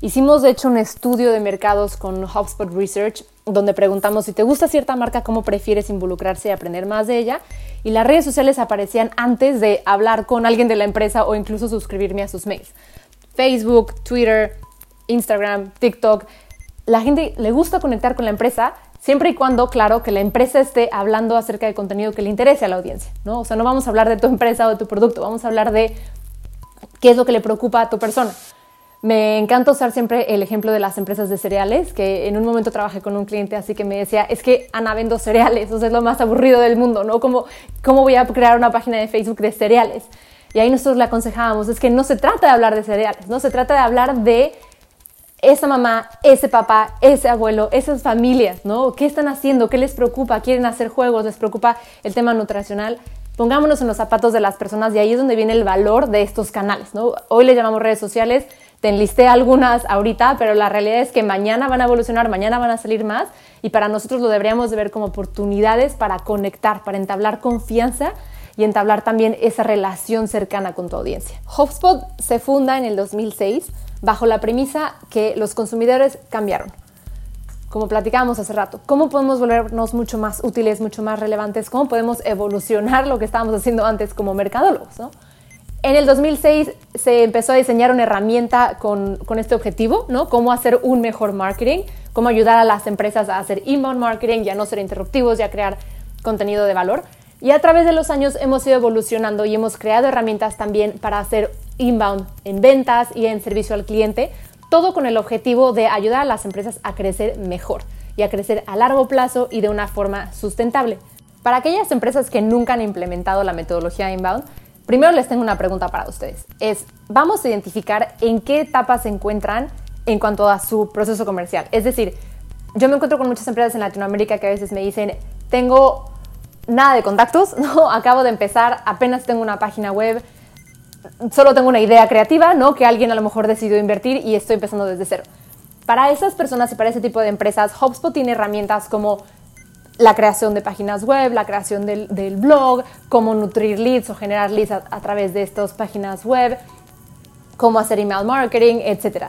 Hicimos de hecho un estudio de mercados con HubSpot Research donde preguntamos si te gusta cierta marca, cómo prefieres involucrarse y aprender más de ella. Y las redes sociales aparecían antes de hablar con alguien de la empresa o incluso suscribirme a sus mails. Facebook, Twitter, Instagram, TikTok. La gente le gusta conectar con la empresa siempre y cuando, claro, que la empresa esté hablando acerca del contenido que le interese a la audiencia, ¿no? O sea, no vamos a hablar de tu empresa o de tu producto, vamos a hablar de qué es lo que le preocupa a tu persona. Me encanta usar siempre el ejemplo de las empresas de cereales, que en un momento trabajé con un cliente así que me decía, es que Ana vendo cereales, o sea, es lo más aburrido del mundo, ¿no? ¿Cómo, ¿Cómo voy a crear una página de Facebook de cereales? Y ahí nosotros le aconsejábamos, es que no se trata de hablar de cereales, no se trata de hablar de esa mamá, ese papá, ese abuelo, esas familias, ¿no? ¿Qué están haciendo? ¿Qué les preocupa? ¿Quieren hacer juegos? ¿Les preocupa el tema nutricional? Pongámonos en los zapatos de las personas y ahí es donde viene el valor de estos canales, ¿no? Hoy le llamamos redes sociales, te enlisté algunas ahorita, pero la realidad es que mañana van a evolucionar, mañana van a salir más y para nosotros lo deberíamos de ver como oportunidades para conectar, para entablar confianza y entablar también esa relación cercana con tu audiencia. HubSpot se funda en el 2006 bajo la premisa que los consumidores cambiaron. Como platicábamos hace rato, ¿cómo podemos volvernos mucho más útiles, mucho más relevantes? ¿Cómo podemos evolucionar lo que estábamos haciendo antes como mercadólogos? En el 2006 se empezó a diseñar una herramienta con, con, este objetivo, ¿no? Cómo hacer un mejor marketing, cómo ayudar a las empresas a hacer inbound marketing, ya no ser interruptivos, ya crear contenido de valor. Y a través de los años hemos ido evolucionando y hemos creado herramientas también para hacer inbound en ventas y en servicio al cliente, todo con el objetivo de ayudar a las empresas a crecer mejor y a crecer a largo plazo y de una forma sustentable. Para aquellas empresas que nunca han implementado la metodología inbound, primero les tengo una pregunta para ustedes. Es, vamos a identificar en qué etapa se encuentran en cuanto a su proceso comercial. Es decir, yo me encuentro con muchas empresas en Latinoamérica que a veces me dicen, tengo nada de contactos, ¿no? Acabo de empezar, apenas tengo una página web, solo tengo una idea creativa, ¿no? Que alguien a lo mejor decidió invertir y estoy empezando desde cero. Para esas personas y para ese tipo de empresas, HubSpot tiene herramientas como la creación de páginas web, la creación del, blog, cómo nutrir leads o generar leads a, a través de estas páginas web, cómo hacer email marketing, etc.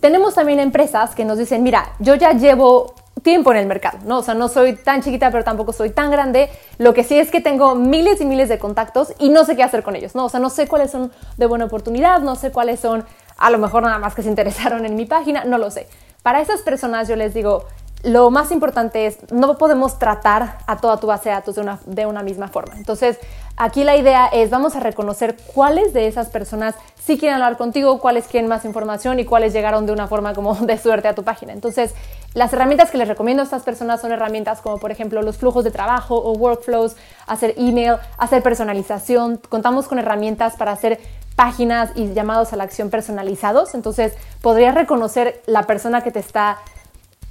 Tenemos también empresas que nos dicen, mira, yo ya llevo tiempo en el mercado, ¿no? O sea, no soy tan chiquita, pero tampoco soy tan grande. Lo que sí es que tengo miles y miles de contactos y no sé qué hacer con ellos, ¿no? O sea, no sé cuáles son de buena oportunidad, no sé cuáles son a lo mejor nada más que se interesaron en mi página, no lo sé. Para esas personas yo les digo, lo más importante es, no podemos tratar a toda tu base de datos de una, de una misma forma. Entonces, aquí la idea es, vamos a reconocer cuáles de esas personas sí quieren hablar contigo, cuáles quieren más información y cuáles llegaron de una forma como de suerte a tu página. Entonces, las herramientas que les recomiendo a estas personas son herramientas como, por ejemplo, los flujos de trabajo o workflows, hacer email, hacer personalización. Contamos con herramientas para hacer páginas y llamados a la acción personalizados. Entonces, podrías reconocer la persona que te está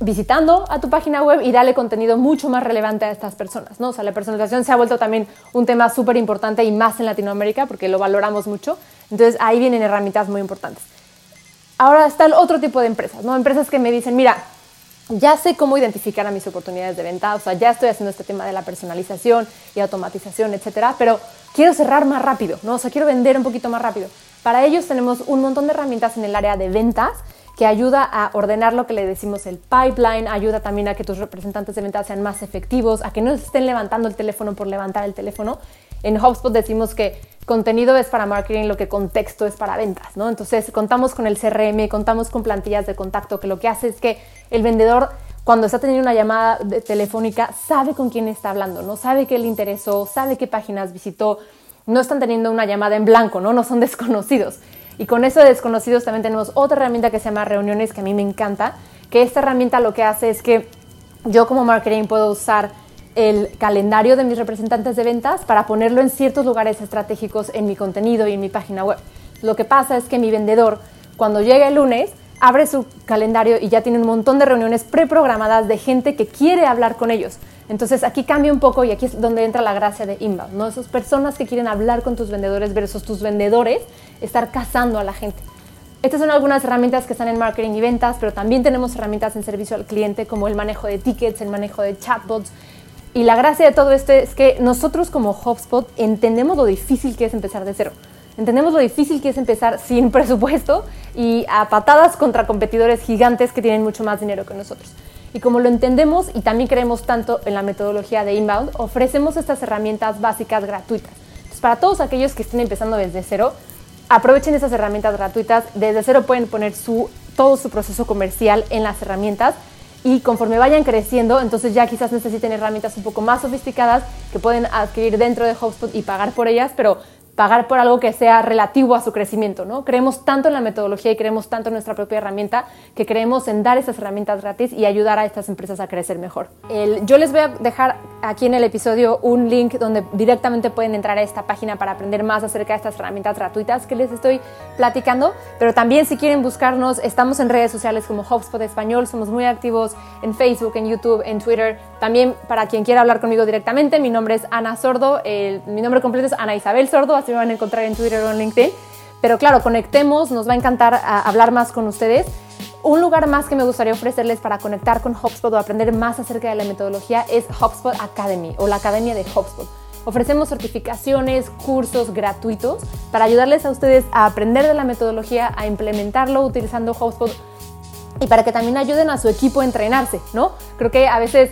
visitando a tu página web y darle contenido mucho más relevante a estas personas, ¿no? O sea, la personalización se ha vuelto también un tema súper importante y más en Latinoamérica porque lo valoramos mucho. Entonces, ahí vienen herramientas muy importantes. Ahora está el otro tipo de empresas, ¿no? Empresas que me dicen, mira, ya sé cómo identificar a mis oportunidades de venta, o sea, ya estoy haciendo este tema de la personalización y automatización, etcétera, pero quiero cerrar más rápido, ¿no? O sea, quiero vender un poquito más rápido. Para ellos tenemos un montón de herramientas en el área de ventas que ayuda a ordenar lo que le decimos el pipeline, ayuda también a que tus representantes de ventas sean más efectivos, a que no estén levantando el teléfono por levantar el teléfono. En HubSpot decimos que contenido es para marketing, lo que contexto es para ventas, ¿no? Entonces contamos con el CRM, contamos con plantillas de contacto, que lo que hace es que el vendedor cuando está teniendo una llamada telefónica sabe con quién está hablando, ¿no? Sabe qué le interesó, sabe qué páginas visitó, no están teniendo una llamada en blanco, ¿no? No son desconocidos. Y con eso de desconocidos también tenemos otra herramienta que se llama reuniones, que a mí me encanta, que esta herramienta lo que hace es que yo como marketing puedo usar el calendario de mis representantes de ventas para ponerlo en ciertos lugares estratégicos en mi contenido y en mi página web. Lo que pasa es que mi vendedor, cuando llega el lunes, abre su calendario y ya tiene un montón de reuniones preprogramadas de gente que quiere hablar con ellos. Entonces aquí cambia un poco y aquí es donde entra la gracia de inbound, ¿no? Esas personas que quieren hablar con tus vendedores versus tus vendedores, estar cazando a la gente. Estas son algunas herramientas que están en marketing y ventas, pero también tenemos herramientas en servicio al cliente como el manejo de tickets, el manejo de chatbots. Y la gracia de todo esto es que nosotros como HubSpot entendemos lo difícil que es empezar de cero. Entendemos lo difícil que es empezar sin presupuesto y a patadas contra competidores gigantes que tienen mucho más dinero que nosotros. Y como lo entendemos y también creemos tanto en la metodología de inbound, ofrecemos estas herramientas básicas gratuitas. Entonces, para todos aquellos que estén empezando desde cero, aprovechen esas herramientas gratuitas. Desde cero pueden poner su, todo su proceso comercial en las herramientas y conforme vayan creciendo, entonces ya quizás necesiten herramientas un poco más sofisticadas que pueden adquirir dentro de HubSpot y pagar por ellas, pero pagar por algo que sea relativo a su crecimiento, ¿no? Creemos tanto en la metodología y creemos tanto en nuestra propia herramienta que creemos en dar esas herramientas gratis y ayudar a estas empresas a crecer mejor. yo les voy a dejar aquí en el episodio un link donde directamente pueden entrar a esta página para aprender más acerca de estas herramientas gratuitas que les estoy platicando, pero también si quieren buscarnos, estamos en redes sociales como HubSpot Español, somos muy activos en Facebook, en YouTube, en Twitter, también para quien quiera hablar conmigo directamente, mi nombre es Ana Sordo, mi nombre completo es Ana Isabel Sordo, así me van a encontrar en Twitter o en LinkedIn. Pero claro, conectemos, nos va a encantar hablar más con ustedes. Un lugar más que me gustaría ofrecerles para conectar con HubSpot o aprender más acerca de la metodología es HubSpot Academy o la Academia de HubSpot. Ofrecemos certificaciones, cursos gratuitos para ayudarles a ustedes a aprender de la metodología, a implementarlo utilizando HubSpot y para que también ayuden a su equipo a entrenarse, ¿no? Creo que a veces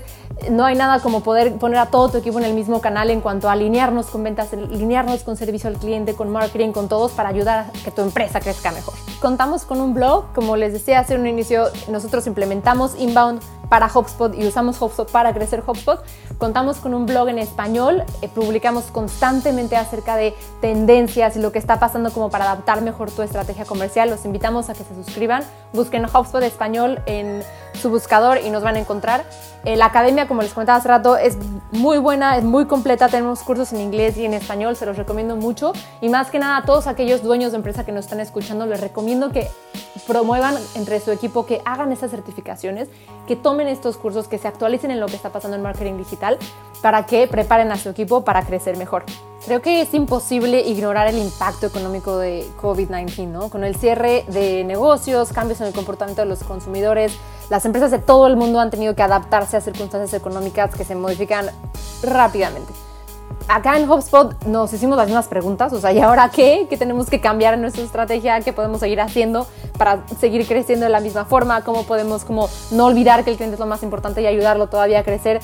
no hay nada como poder poner a todo tu equipo en el mismo canal en cuanto a alinearnos con ventas, alinearnos con servicio al cliente, con marketing, con todos para ayudar a que tu empresa crezca mejor. Contamos con un blog, como les decía hace un inicio, nosotros implementamos Inbound para HubSpot y usamos HubSpot para crecer HubSpot. Contamos con un blog en español, eh, publicamos constantemente acerca de tendencias y lo que está pasando como para adaptar mejor tu estrategia comercial. Los invitamos a que se suscriban, busquen HubSpot español en su buscador y nos van a encontrar. Eh, la academia, como les comentaba hace rato, es muy buena, es muy completa. Tenemos cursos en inglés y en español, se los recomiendo mucho. Y más que nada a todos aquellos dueños de empresa que nos están escuchando, les recomiendo que promuevan entre su equipo, que hagan esas certificaciones, que tomen estos cursos, que se actualicen en lo que está pasando en marketing digital para que preparen a su equipo para crecer mejor. Creo que es imposible ignorar el impacto económico de COVID-19, ¿no? Con el cierre de negocios, cambios en el comportamiento de los consumidores, las empresas de todo el mundo han tenido que adaptarse a circunstancias económicas que se modifican rápidamente acá en HubSpot nos hicimos las mismas preguntas, o sea, ¿y ahora qué? ¿Qué tenemos que cambiar en nuestra estrategia? ¿Qué podemos seguir haciendo para seguir creciendo de la misma forma? ¿Cómo podemos como no olvidar que el cliente es lo más importante y ayudarlo todavía a crecer?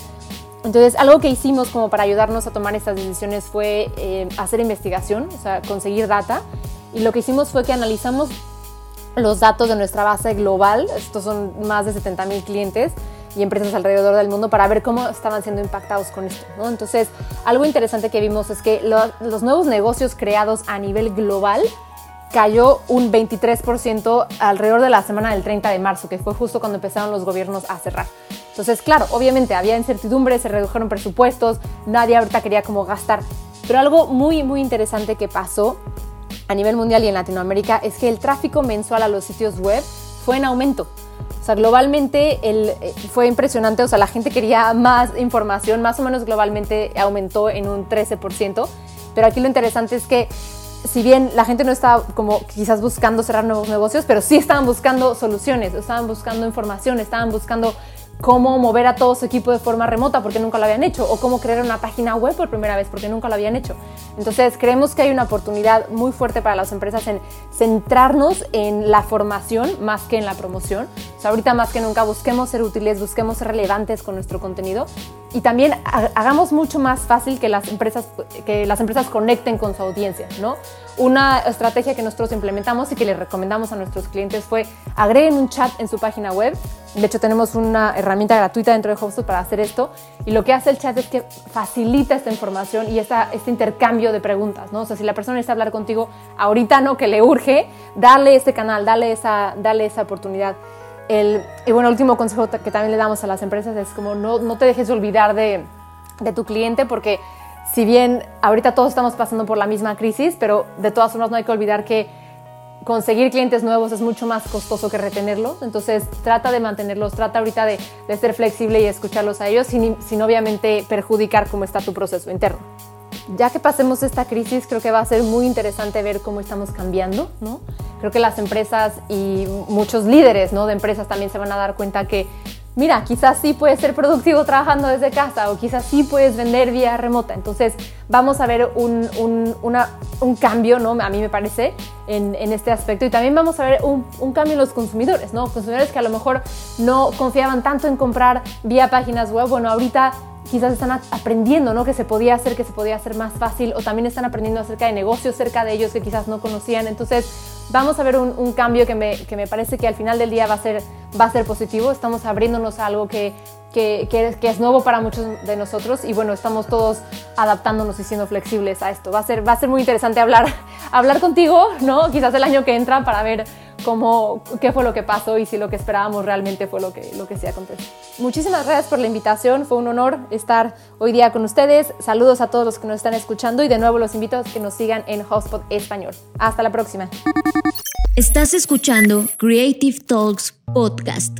Entonces, algo que hicimos como para ayudarnos a tomar estas decisiones fue eh, hacer investigación, o sea, conseguir data. Y lo que hicimos fue que analizamos los datos de nuestra base global, estos son más de 70 mil clientes, y empresas alrededor del mundo para ver cómo estaban siendo impactados con esto. ¿no? Entonces, algo interesante que vimos es que los nuevos negocios creados a nivel global cayó un 23% alrededor de la semana del 30 de marzo, que fue justo cuando empezaron los gobiernos a cerrar. Entonces, claro, obviamente había incertidumbre, se redujeron presupuestos, nadie ahorita quería como gastar. Pero algo muy, muy interesante que pasó a nivel mundial y en Latinoamérica es que el tráfico mensual a los sitios web fue en aumento. O sea, globalmente eh, fue impresionante, o sea, la gente quería más información, más o menos globalmente aumentó en un 13%, pero aquí lo interesante es que si bien la gente no estaba como quizás buscando cerrar nuevos negocios, pero sí estaban buscando soluciones, estaban buscando información, estaban buscando cómo mover a todo su equipo de forma remota porque nunca lo habían hecho o cómo crear una página web por primera vez porque nunca lo habían hecho. Entonces creemos que hay una oportunidad muy fuerte para las empresas en centrarnos en la formación más que en la promoción. O ahorita más que nunca busquemos ser útiles, busquemos ser relevantes con nuestro contenido y también hagamos mucho más fácil que las empresas, que las empresas conecten con su audiencia, ¿no? Una estrategia que nosotros implementamos y que le recomendamos a nuestros clientes fue agreguen un chat en su página web. De hecho, tenemos una herramienta gratuita dentro de HubSpot para hacer esto. Y lo que hace el chat es que facilita esta información y esta, este intercambio de preguntas, ¿no? O sea, si la persona necesita hablar contigo ahorita, ¿no? Que le urge, dale este canal, dale esa, dale esa oportunidad. El, y bueno, el último consejo que también le damos a las empresas es como no, no te dejes olvidar de, de tu cliente porque si bien ahorita todos estamos pasando por la misma crisis, pero de todas formas no hay que olvidar que conseguir clientes nuevos es mucho más costoso que retenerlos. Entonces trata de mantenerlos, trata ahorita de, ser flexible y escucharlos a ellos sin, sin obviamente perjudicar cómo está tu proceso interno. Ya que pasemos esta crisis, creo que va a ser muy interesante ver cómo estamos cambiando, ¿no? Creo que las empresas y muchos líderes, ¿no? De empresas también se van a dar cuenta que mira, quizás sí puedes ser productivo trabajando desde casa o quizás sí puedes vender vía remota. Entonces vamos a ver un, un, cambio, ¿no? A mí me parece, en, este aspecto. Y también vamos a ver un, un, cambio en los consumidores, ¿no? Consumidores que a lo mejor no confiaban tanto en comprar vía páginas web. Bueno, ahorita quizás están aprendiendo, ¿no? Que se podía hacer, que se podía hacer más fácil o también están aprendiendo acerca de negocios cerca de ellos que quizás no conocían. Entonces, vamos a ver un, cambio que me, que me, parece que al final del día va a ser, va a ser positivo. Estamos abriéndonos a algo que, que, que, es, nuevo para muchos de nosotros y bueno, estamos todos adaptándonos y siendo flexibles a esto. Va a ser, va a ser muy interesante hablar, hablar contigo, ¿no? Quizás el año que entra para ver cómo, qué fue lo que pasó y si lo que esperábamos realmente fue lo que, lo que se aconteció. Muchísimas gracias por la invitación, fue un honor estar hoy día con ustedes. Saludos a todos los que nos están escuchando y de nuevo los invito a que nos sigan en Hotspot Español. Hasta la próxima. Estás escuchando Creative Talks Podcast.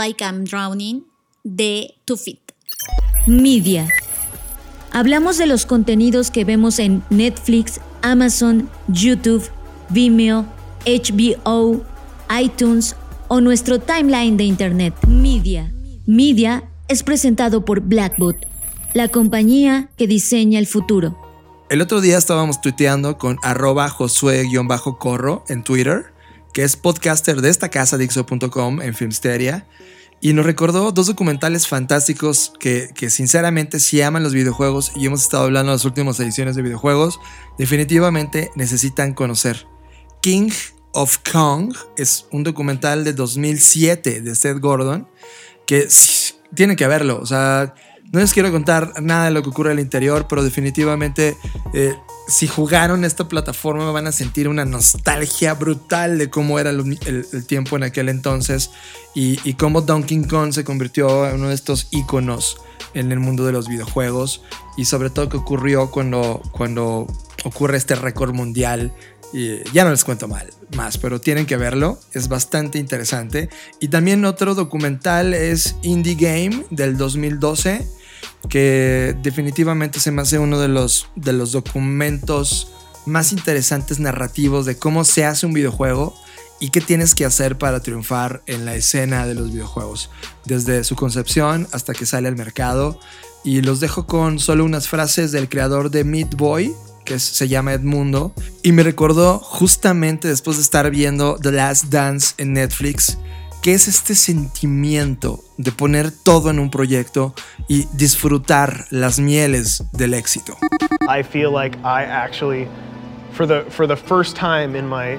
Like I'm Drowning de To Fit. Media. Hablamos de los contenidos que vemos en Netflix, Amazon, YouTube, Vimeo, HBO, iTunes o nuestro timeline de Internet. Media. Media es presentado por Blackbot, la compañía que diseña el futuro. El otro día estábamos tuiteando con arroba josué-corro en Twitter que es podcaster de esta casa, Dixo.com, en Filmsteria, y nos recordó dos documentales fantásticos que, que, sinceramente si aman los videojuegos y hemos estado hablando en las últimas ediciones de videojuegos, definitivamente necesitan conocer. King of Kong. Es un documental de 2007 de Seth Gordon que tiene que verlo. O sea, no les quiero contar nada de lo que ocurre al interior, pero definitivamente eh, si jugaron esta plataforma van a sentir una nostalgia brutal de cómo era el, tiempo en aquel entonces y, cómo Donkey Kong se convirtió en uno de estos iconos en el mundo de los videojuegos y sobre todo qué ocurrió cuando, cuando ocurre este récord mundial. Y ya no les cuento mal, más, pero tienen que verlo, es bastante interesante. Y también otro documental es Indie Game del 2012, que definitivamente se me hace uno de los, de los documentos más interesantes narrativos de cómo se hace un videojuego y qué tienes que hacer para triunfar en la escena de los videojuegos, desde su concepción hasta que sale al mercado. Y los dejo con solo unas frases del creador de Meat Boy, que se llama Edmundo, y me recordó justamente después de estar viendo The Last Dance en Netflix, que es este sentimiento de poner todo en un proyecto y disfrutar las mieles del éxito. I feel like I actually, for the, for the first time in my,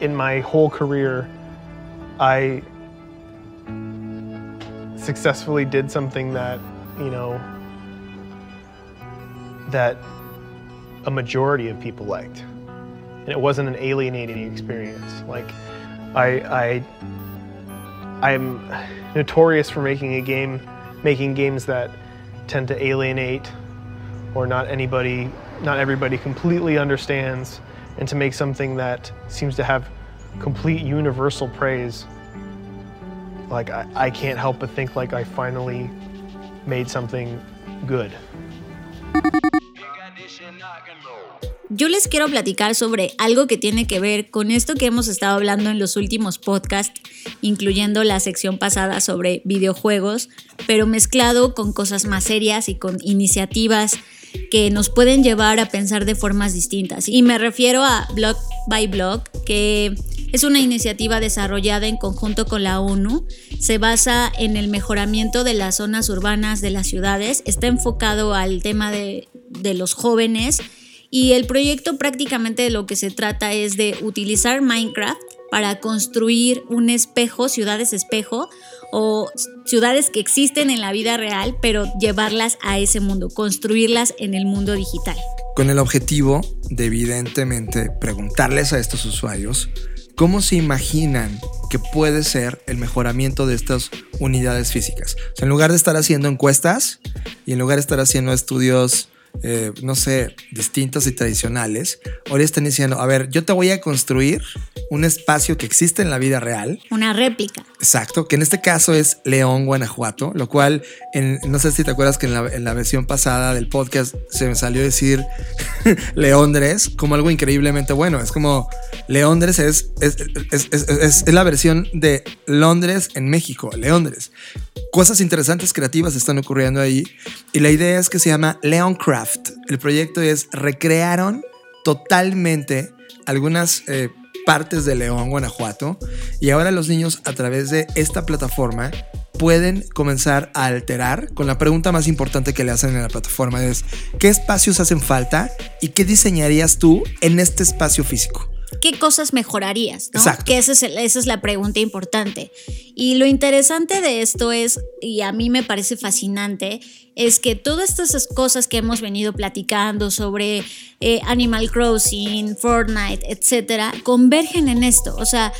in my whole career, I successfully did something that, you know, that a majority of people liked. And it wasn't an alienating experience. Like, I, I, I'm notorious for making a game, making games that tend to alienate or not anybody, not everybody completely understands and to make something that seems to have complete universal praise like I, I can't help but think like I finally made something good. Yo les quiero platicar sobre algo que tiene que ver con esto que hemos estado hablando en los últimos podcasts, incluyendo la sección pasada sobre videojuegos, pero mezclado con cosas más serias y con iniciativas que nos pueden llevar a pensar de formas distintas. Y me refiero a Block by Block, que es una iniciativa desarrollada en conjunto con la ONU. Se basa en el mejoramiento de las zonas urbanas de las ciudades. Está enfocado al tema de, de los jóvenes. Y el proyecto prácticamente de lo que se trata es de utilizar Minecraft para construir un espejo, ciudades espejo, o ciudades que existen en la vida real, pero llevarlas a ese mundo, construirlas en el mundo digital. Con el objetivo de evidentemente preguntarles a estos usuarios cómo se imaginan que puede ser el mejoramiento de estas unidades físicas. en lugar de estar haciendo encuestas y en lugar de estar haciendo estudios eh, no sé, distintos y tradicionales, ahora están diciendo, a ver, yo te voy a construir un espacio que existe en la vida real. Una réplica. Exacto, que en este caso es León, Guanajuato, lo cual, no sé si te acuerdas que en la, versión pasada del podcast se me salió decir Leondres como algo increíblemente bueno. Es como Leondres es, es, es, es la versión de Londres en México, Leondres. Cosas interesantes, creativas están ocurriendo ahí y la idea es que se llama Leoncraft el proyecto es recrearon totalmente algunas eh, partes de León, Guanajuato, y ahora los niños a través de esta plataforma pueden comenzar a alterar con la pregunta más importante que le hacen en la plataforma es ¿qué espacios hacen falta y qué diseñarías tú en este espacio físico? ¿Qué cosas mejorarías? Que esa es, esa es la pregunta importante. Y lo interesante de esto es, y a mí me parece fascinante, es que todas estas cosas que hemos venido platicando sobre eh, Animal Crossing, Fortnite, etcétera, convergen en esto. O sea,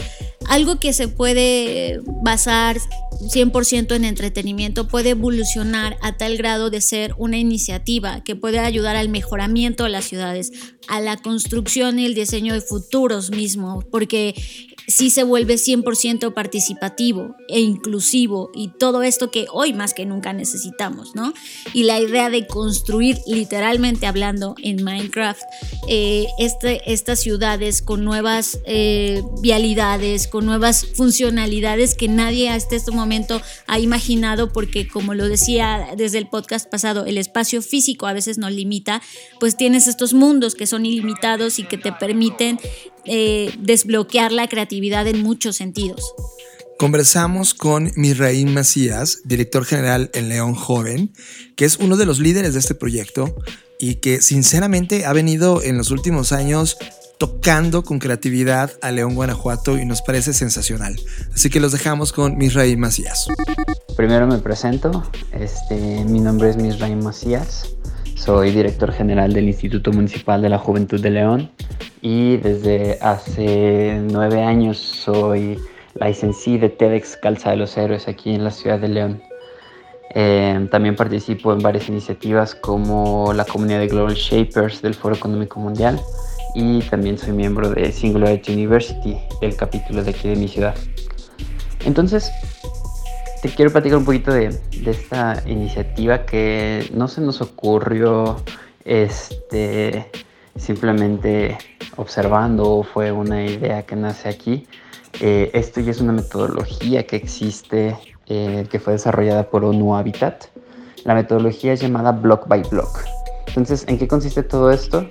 algo que se puede basar 100% en entretenimiento puede evolucionar a tal grado de ser una iniciativa que puede ayudar al mejoramiento de las ciudades, a la construcción y el diseño de futuros mismo, porque sí se vuelve 100% participativo e inclusivo y todo esto que hoy más que nunca necesitamos, ¿no? Y la idea de construir literalmente hablando en Minecraft eh, este, estas ciudades con nuevas eh, vialidades, con nuevas funcionalidades que nadie hasta este momento ha imaginado porque como lo decía desde el podcast pasado, el espacio físico a veces nos limita, pues tienes estos mundos que son ilimitados y que te permiten eh, desbloquear la creatividad en muchos sentidos. Conversamos con Misraín Macías, director general en León Joven, que es uno de los líderes de este proyecto y que sinceramente ha venido en los últimos años tocando con creatividad a León, Guanajuato y nos parece sensacional. Así que los dejamos con Misraim Macías. Primero me presento, este, mi nombre es Misraim Macías, soy director general del Instituto Municipal de la Juventud de León y desde hace nueve años soy licencié de TEDx Calza de los Héroes aquí en la ciudad de León. Eh, también participo en varias iniciativas como la comunidad de Global Shapers del Foro Económico Mundial y también soy miembro de Singularity University, el capítulo de aquí de mi ciudad. Entonces, te quiero platicar un poquito de, esta iniciativa que no se nos ocurrió este, simplemente observando, fue una idea que nace aquí. Eh, esto ya es una metodología que existe, eh, que fue desarrollada por ONU Habitat. La metodología es llamada Block by Block. Entonces, ¿en qué consiste todo esto?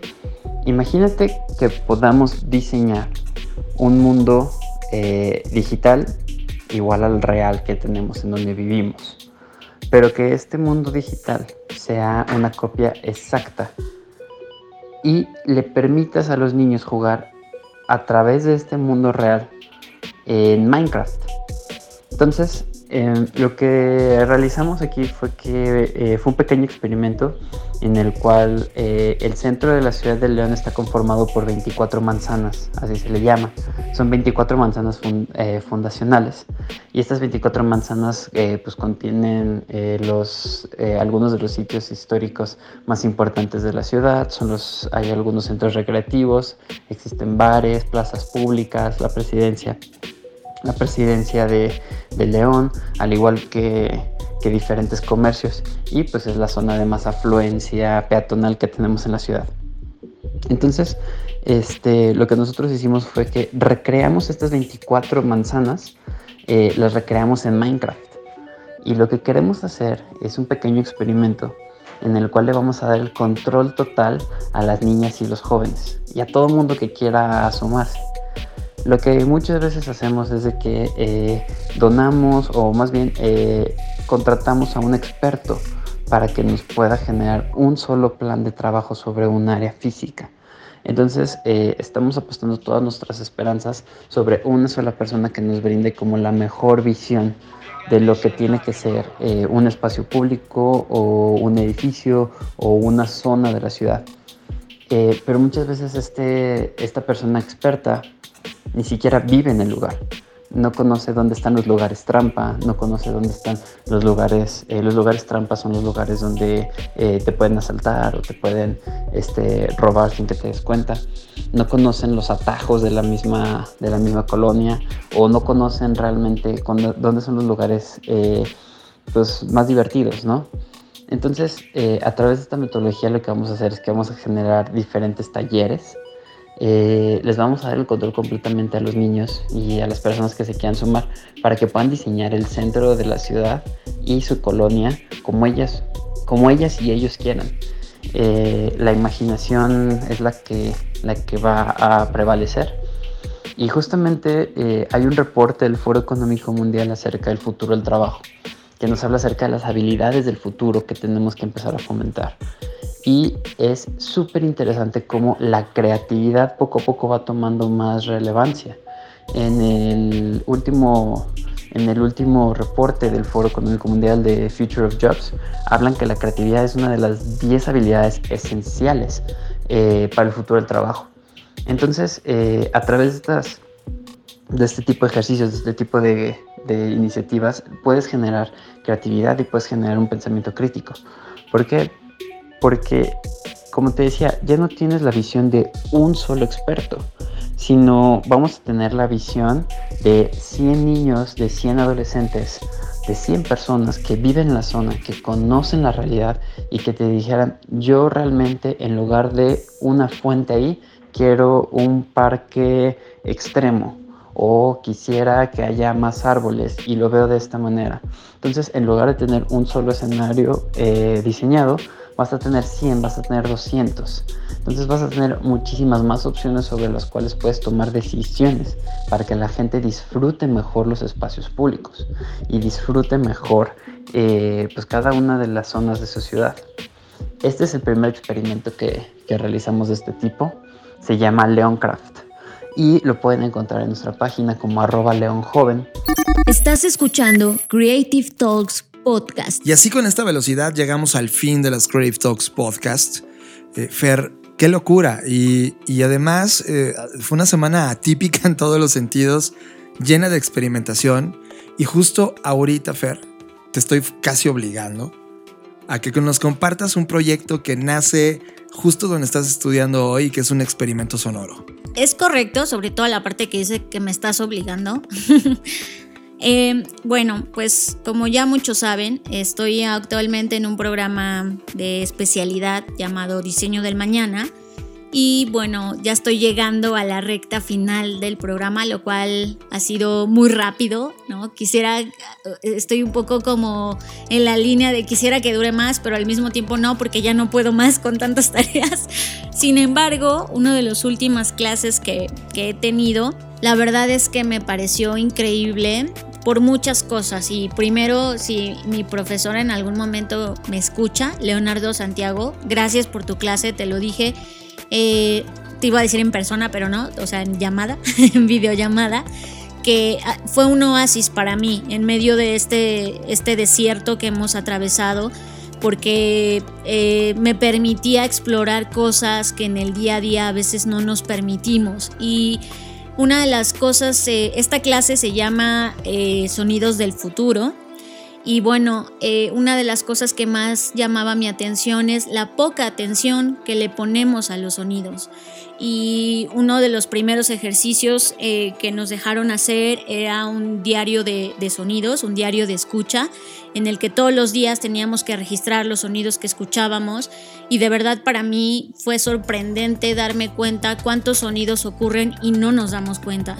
Imagínate que podamos diseñar un mundo eh, digital igual al real que tenemos en donde vivimos, pero que este mundo digital sea una copia exacta y le permitas a los niños jugar a través de este mundo real en Minecraft. Entonces, Em, lo que realizamos aquí fue que eh, fue un pequeño experimento en el cual eh, el centro de la ciudad de León está conformado por 24 manzanas, así se le llama. Son 24 manzanas eh, fundacionales y estas 24 manzanas pues contienen los, algunos de los sitios históricos más importantes de la ciudad. Son los, hay algunos centros recreativos, existen bares, plazas públicas, la presidencia la presidencia de, León, al igual que, diferentes comercios, y pues es la zona de más afluencia peatonal que tenemos en la ciudad. Entonces, este, lo que nosotros hicimos fue que recreamos estas 24 manzanas, eh, las recreamos en Minecraft. Y lo que queremos hacer es un pequeño experimento en el cual le vamos a dar el control total a las niñas y los jóvenes y a todo mundo que quiera asomarse. Lo que muchas veces hacemos es de que eh, donamos o más bien eh, contratamos a un experto para que nos pueda generar un solo plan de trabajo sobre un área física. Entonces eh, estamos apostando todas nuestras esperanzas sobre una sola persona que nos brinde como la mejor visión de lo que tiene que ser un espacio público o un edificio o una zona de la ciudad. pero muchas veces este, esta persona experta ni siquiera vive en el lugar. No conoce dónde están los lugares trampa, no conoce dónde están los lugares, eh, los lugares trampa son los lugares donde eh, te pueden asaltar o te pueden este, robar sin que te des cuenta. No conocen los atajos de la misma, de la misma colonia o no conocen realmente dónde son los lugares eh, pues, más divertidos, ¿no? Entonces, a través de esta metodología lo que vamos a hacer es que vamos a generar diferentes talleres eh, les vamos a dar el control completamente a los niños y a las personas que se quieran sumar para que puedan diseñar el centro de la ciudad y su colonia como ellas, como ellas y ellos quieran. Eh, la imaginación es la que, la que va a prevalecer. Y justamente eh, hay un reporte del Foro Económico Mundial acerca del futuro del trabajo, que nos habla acerca de las habilidades del futuro que tenemos que empezar a fomentar y es súper interesante cómo la creatividad poco a poco va tomando más relevancia. En el último, en el último reporte del Foro Económico Mundial de Future of Jobs, hablan que la creatividad es una de las 10 habilidades esenciales eh, para el futuro del trabajo. Entonces, eh, a través de, estas, de este tipo de ejercicios, de este tipo de, de iniciativas, puedes generar creatividad y puedes generar un pensamiento crítico. ¿Por qué? Porque, como te decía, ya no tienes la visión de un solo experto, sino vamos a tener la visión de 100 niños, de 100 adolescentes, de 100 personas que viven en la zona, que conocen la realidad y que te dijeran, yo realmente en lugar de una fuente ahí, quiero un parque extremo o quisiera que haya más árboles y lo veo de esta manera. Entonces, en lugar de tener un solo escenario eh, diseñado, vas a tener 100, vas a tener 200. Entonces vas a tener muchísimas más opciones sobre las cuales puedes tomar decisiones para que la gente disfrute mejor los espacios públicos y disfrute mejor eh, pues cada una de las zonas de su ciudad. Este es el primer experimento que, que realizamos de este tipo. se llama Leoncraft y lo pueden encontrar en nuestra página como arroba leonjoven. Estás escuchando Creative Talks Podcast. Y así con esta velocidad llegamos al fin de las Creative Talks Podcast. Eh, Fer, qué locura. Y, además eh, fue una semana atípica en todos los sentidos, llena de experimentación. Y justo ahorita, Fer, te estoy casi obligando a que nos compartas un proyecto que nace justo donde estás estudiando hoy, que es un experimento sonoro. Es correcto, sobre todo la parte que dice que me estás obligando. Eh, bueno, pues como ya muchos saben, estoy actualmente en un programa de especialidad llamado Diseño del Mañana y bueno, ya estoy llegando a la recta final del programa, lo cual ha sido muy rápido, ¿no? Quisiera, estoy un poco como en la línea de quisiera que dure más, pero al mismo tiempo no, porque ya no puedo más con tantas tareas. Sin embargo, una de las últimas clases que he tenido, la verdad es que me pareció increíble por muchas cosas. Y primero, si mi profesor en algún momento me escucha, Leonardo Santiago, gracias por tu clase, te lo dije eh, te iba a decir en persona, pero no, o sea, en llamada, en videollamada, que ah, fue un oasis para mí en medio de este, este desierto que hemos atravesado, porque eh, me permitía explorar cosas que en el día a día a veces no nos permitimos. Y una de las cosas, eh, esta clase se llama Sonidos del Futuro y bueno, eh, una de las cosas que más llamaba mi atención es la poca atención que le ponemos a los sonidos. Y uno de los primeros ejercicios eh, que nos dejaron hacer era un diario de, de, sonidos, un diario de escucha, en el que todos los días teníamos que registrar los sonidos que escuchábamos. Y de verdad para mí fue sorprendente darme cuenta cuántos sonidos ocurren y no nos damos cuenta.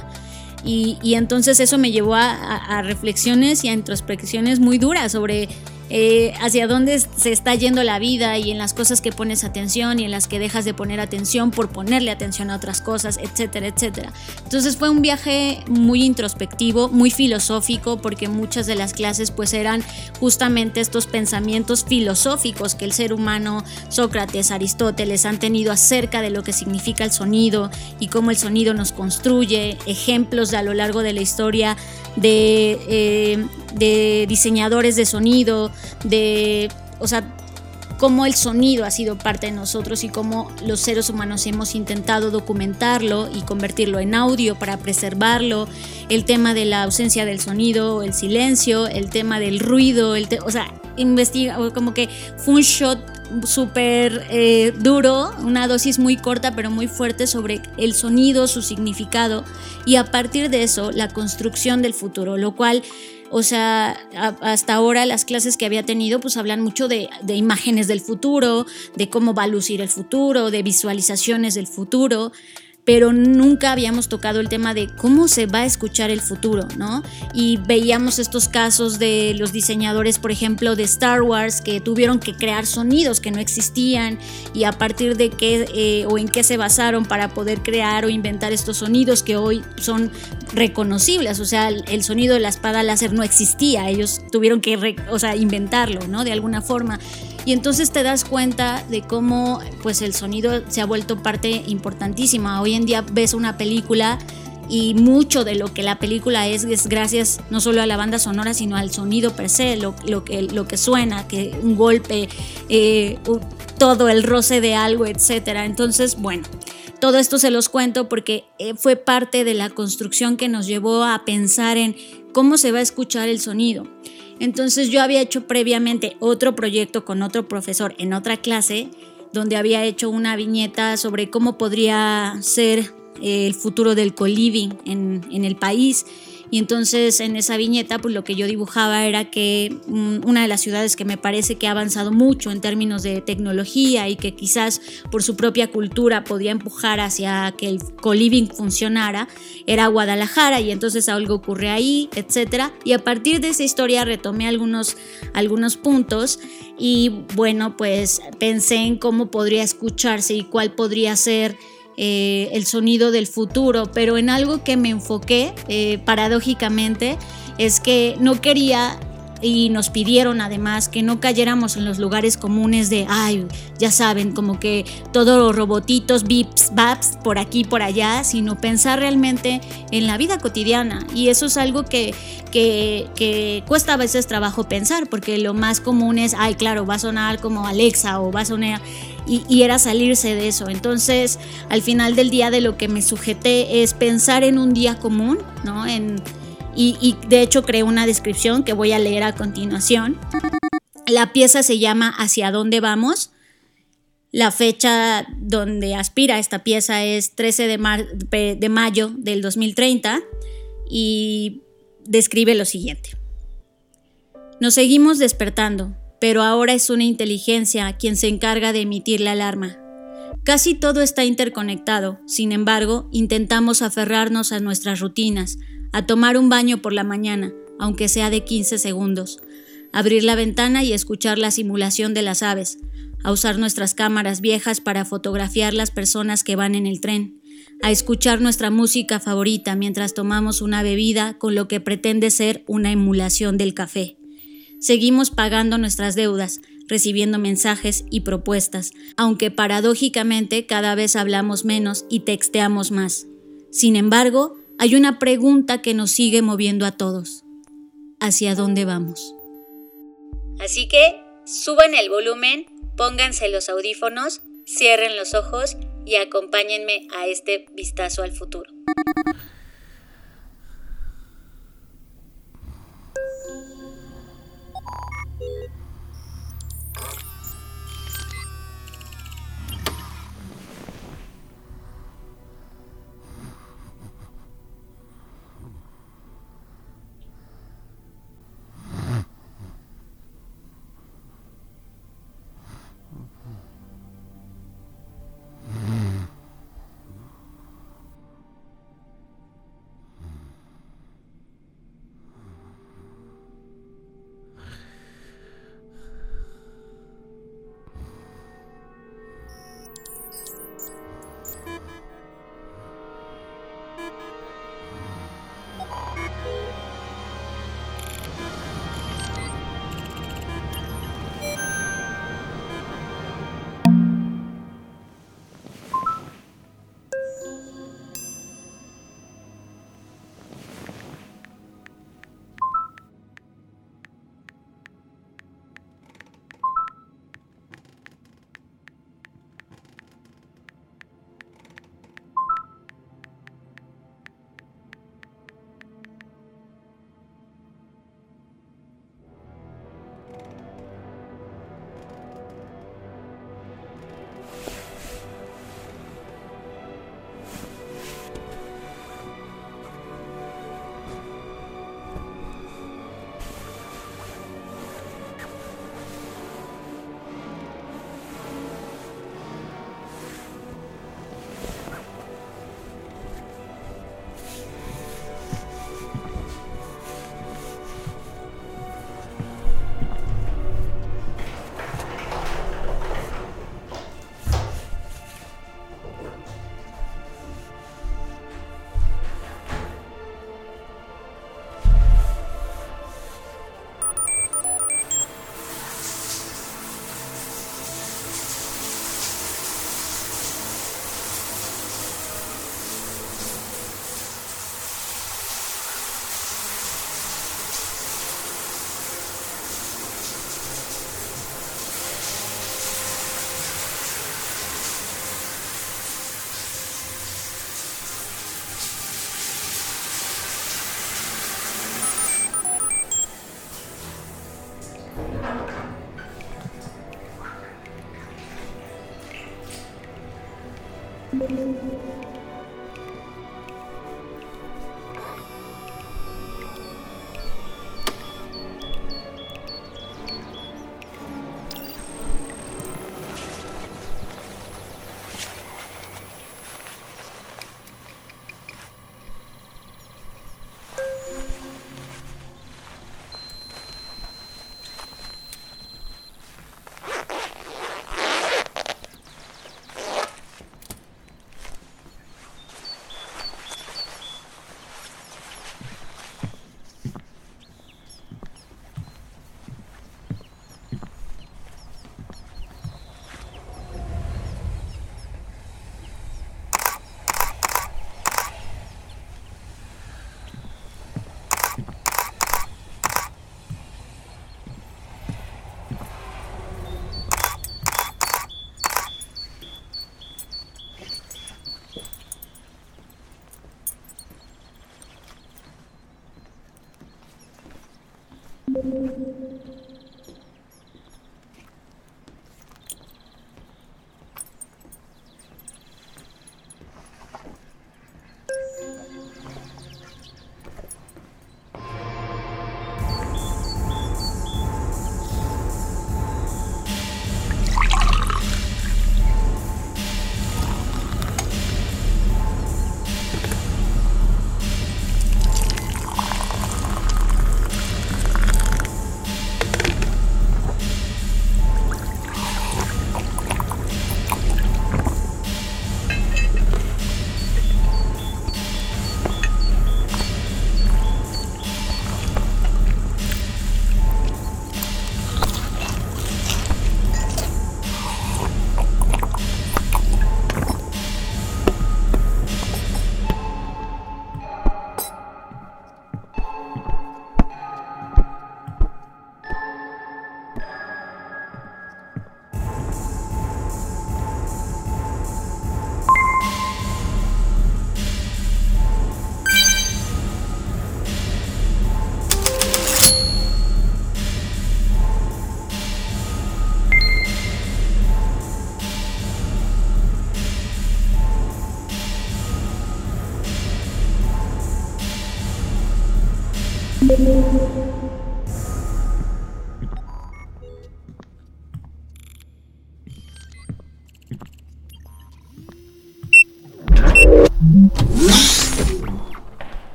Y, entonces eso me llevó a, reflexiones y a introspecciones muy duras sobre eh, hacia dónde se está yendo la vida y en las cosas que pones atención y en las que dejas de poner atención por ponerle atención a otras cosas, etcétera, etcétera. Entonces fue un viaje muy introspectivo, muy filosófico, porque muchas de las clases pues eran justamente estos pensamientos filosóficos que el ser humano, Sócrates, Aristóteles han tenido acerca de lo que significa el sonido y cómo el sonido nos construye, ejemplos de a lo largo de la historia de, eh, de diseñadores de sonido, de, o sea, cómo el sonido ha sido parte de nosotros y cómo los seres humanos hemos intentado documentarlo y convertirlo en audio para preservarlo, el tema de la ausencia del sonido, el silencio, el tema del ruido, el o sea, investiga, como que fue un shot súper eh, duro, una dosis muy corta pero muy fuerte sobre el sonido, su significado y a partir de eso la construcción del futuro, lo cual o sea, hasta ahora las clases que había tenido pues hablan mucho de, de, imágenes del futuro, de cómo va a lucir el futuro, de visualizaciones del futuro pero nunca habíamos tocado el tema de cómo se va a escuchar el futuro, ¿no? Y veíamos estos casos de los diseñadores, por ejemplo, de Star Wars, que tuvieron que crear sonidos que no existían y a partir de qué eh, o en qué se basaron para poder crear o inventar estos sonidos que hoy son reconocibles, o sea, el, sonido de la espada láser no existía, ellos tuvieron que, o sea, inventarlo, ¿no? De alguna forma. Y entonces te das cuenta de cómo pues el sonido se ha vuelto parte importantísima. Hoy en día ves una película y mucho de lo que la película es es gracias no solo a la banda sonora, sino al sonido per se, lo, que, lo que suena, que un golpe, eh, todo el roce de algo, etc. Entonces, bueno, todo esto se los cuento porque eh, fue parte de la construcción que nos llevó a pensar en cómo se va a escuchar el sonido. Entonces yo había hecho previamente otro proyecto con otro profesor en otra clase donde había hecho una viñeta sobre cómo podría ser el futuro del co-living en, en el país y entonces en esa viñeta, pues lo que yo dibujaba era que mm, una de las ciudades que me parece que ha avanzado mucho en términos de tecnología y que quizás por su propia cultura podía empujar hacia que el co-living funcionara, era Guadalajara y entonces algo ocurre ahí, etcétera. Y a partir de esa historia retomé algunos, algunos puntos y bueno, pues pensé en cómo podría escucharse y cuál podría ser eh, el sonido del futuro, pero en algo que me enfoqué eh, paradójicamente es que no quería y nos pidieron además que no cayéramos en los lugares comunes de, ay, ya saben, como que todos los robotitos, bips, baps, por aquí, por allá, sino pensar realmente en la vida cotidiana. Y eso es algo que, que, cuesta a veces trabajo pensar, porque lo más común es, ay, claro, va a sonar como Alexa o va a sonar... Y, y, era salirse de eso. Entonces, al final del día de lo que me sujeté es pensar en un día común, ¿no? En, y, de hecho creé una descripción que voy a leer a continuación. La pieza se llama Hacia dónde vamos. La fecha donde aspira esta pieza es 13 de, de mayo del 2030 y describe lo siguiente. Nos seguimos despertando, pero ahora es una inteligencia quien se encarga de emitir la alarma. Casi todo está interconectado, sin embargo, intentamos aferrarnos a nuestras rutinas, a tomar un baño por la mañana, aunque sea de 15 segundos, abrir la ventana y escuchar la simulación de las aves, a usar nuestras cámaras viejas para fotografiar las personas que van en el tren, a escuchar nuestra música favorita mientras tomamos una bebida con lo que pretende ser una emulación del café. Seguimos pagando nuestras deudas, recibiendo mensajes y propuestas, aunque paradójicamente cada vez hablamos menos y texteamos más. Sin embargo, hay una pregunta que nos sigue moviendo a todos. ¿Hacia dónde vamos? Así que suban el volumen, pónganse los audífonos, cierren los ojos y acompáñenme a este vistazo al futuro.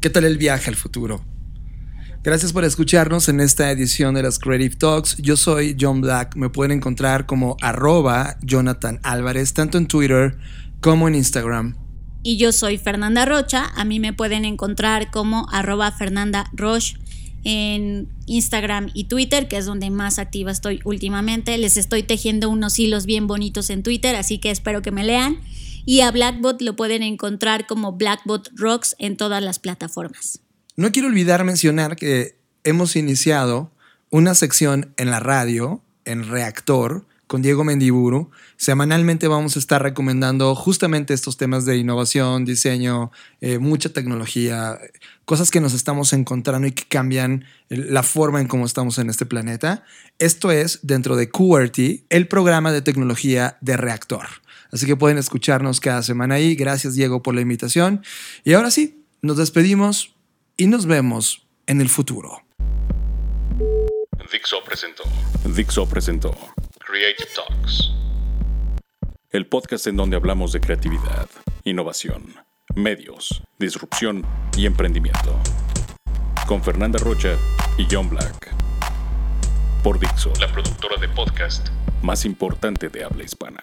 ¿Qué tal el viaje al futuro? Gracias por escucharnos en esta edición de las Creative Talks. Yo soy John Black. Me pueden encontrar como arroba Jonathan Álvarez, tanto en Twitter como en Instagram. Y yo soy Fernanda Rocha. A mí me pueden encontrar como arroba Fernanda Roche en Instagram y Twitter, que es donde más activa estoy últimamente. Les estoy tejiendo unos hilos bien bonitos en Twitter, así que espero que me lean. Y a Blackbot lo pueden encontrar como Blackbot Rocks en todas las plataformas. No quiero olvidar mencionar que hemos iniciado una sección en la radio, en Reactor, con Diego Mendiburu. Semanalmente vamos a estar recomendando justamente estos temas de innovación, diseño, eh, mucha tecnología, cosas que nos estamos encontrando y que cambian la forma en cómo estamos en este planeta. Esto es dentro de QWERTY, el programa de tecnología de Reactor. Así que pueden escucharnos cada semana ahí. Gracias Diego por la invitación. Y ahora sí, nos despedimos y nos vemos en el futuro. Dixo presentó. Dixo presentó Creative Talks. El podcast en donde hablamos de creatividad, innovación, medios, disrupción y emprendimiento. Con Fernanda Rocha y John Black. Por Dixo, la productora de podcast más importante de habla hispana.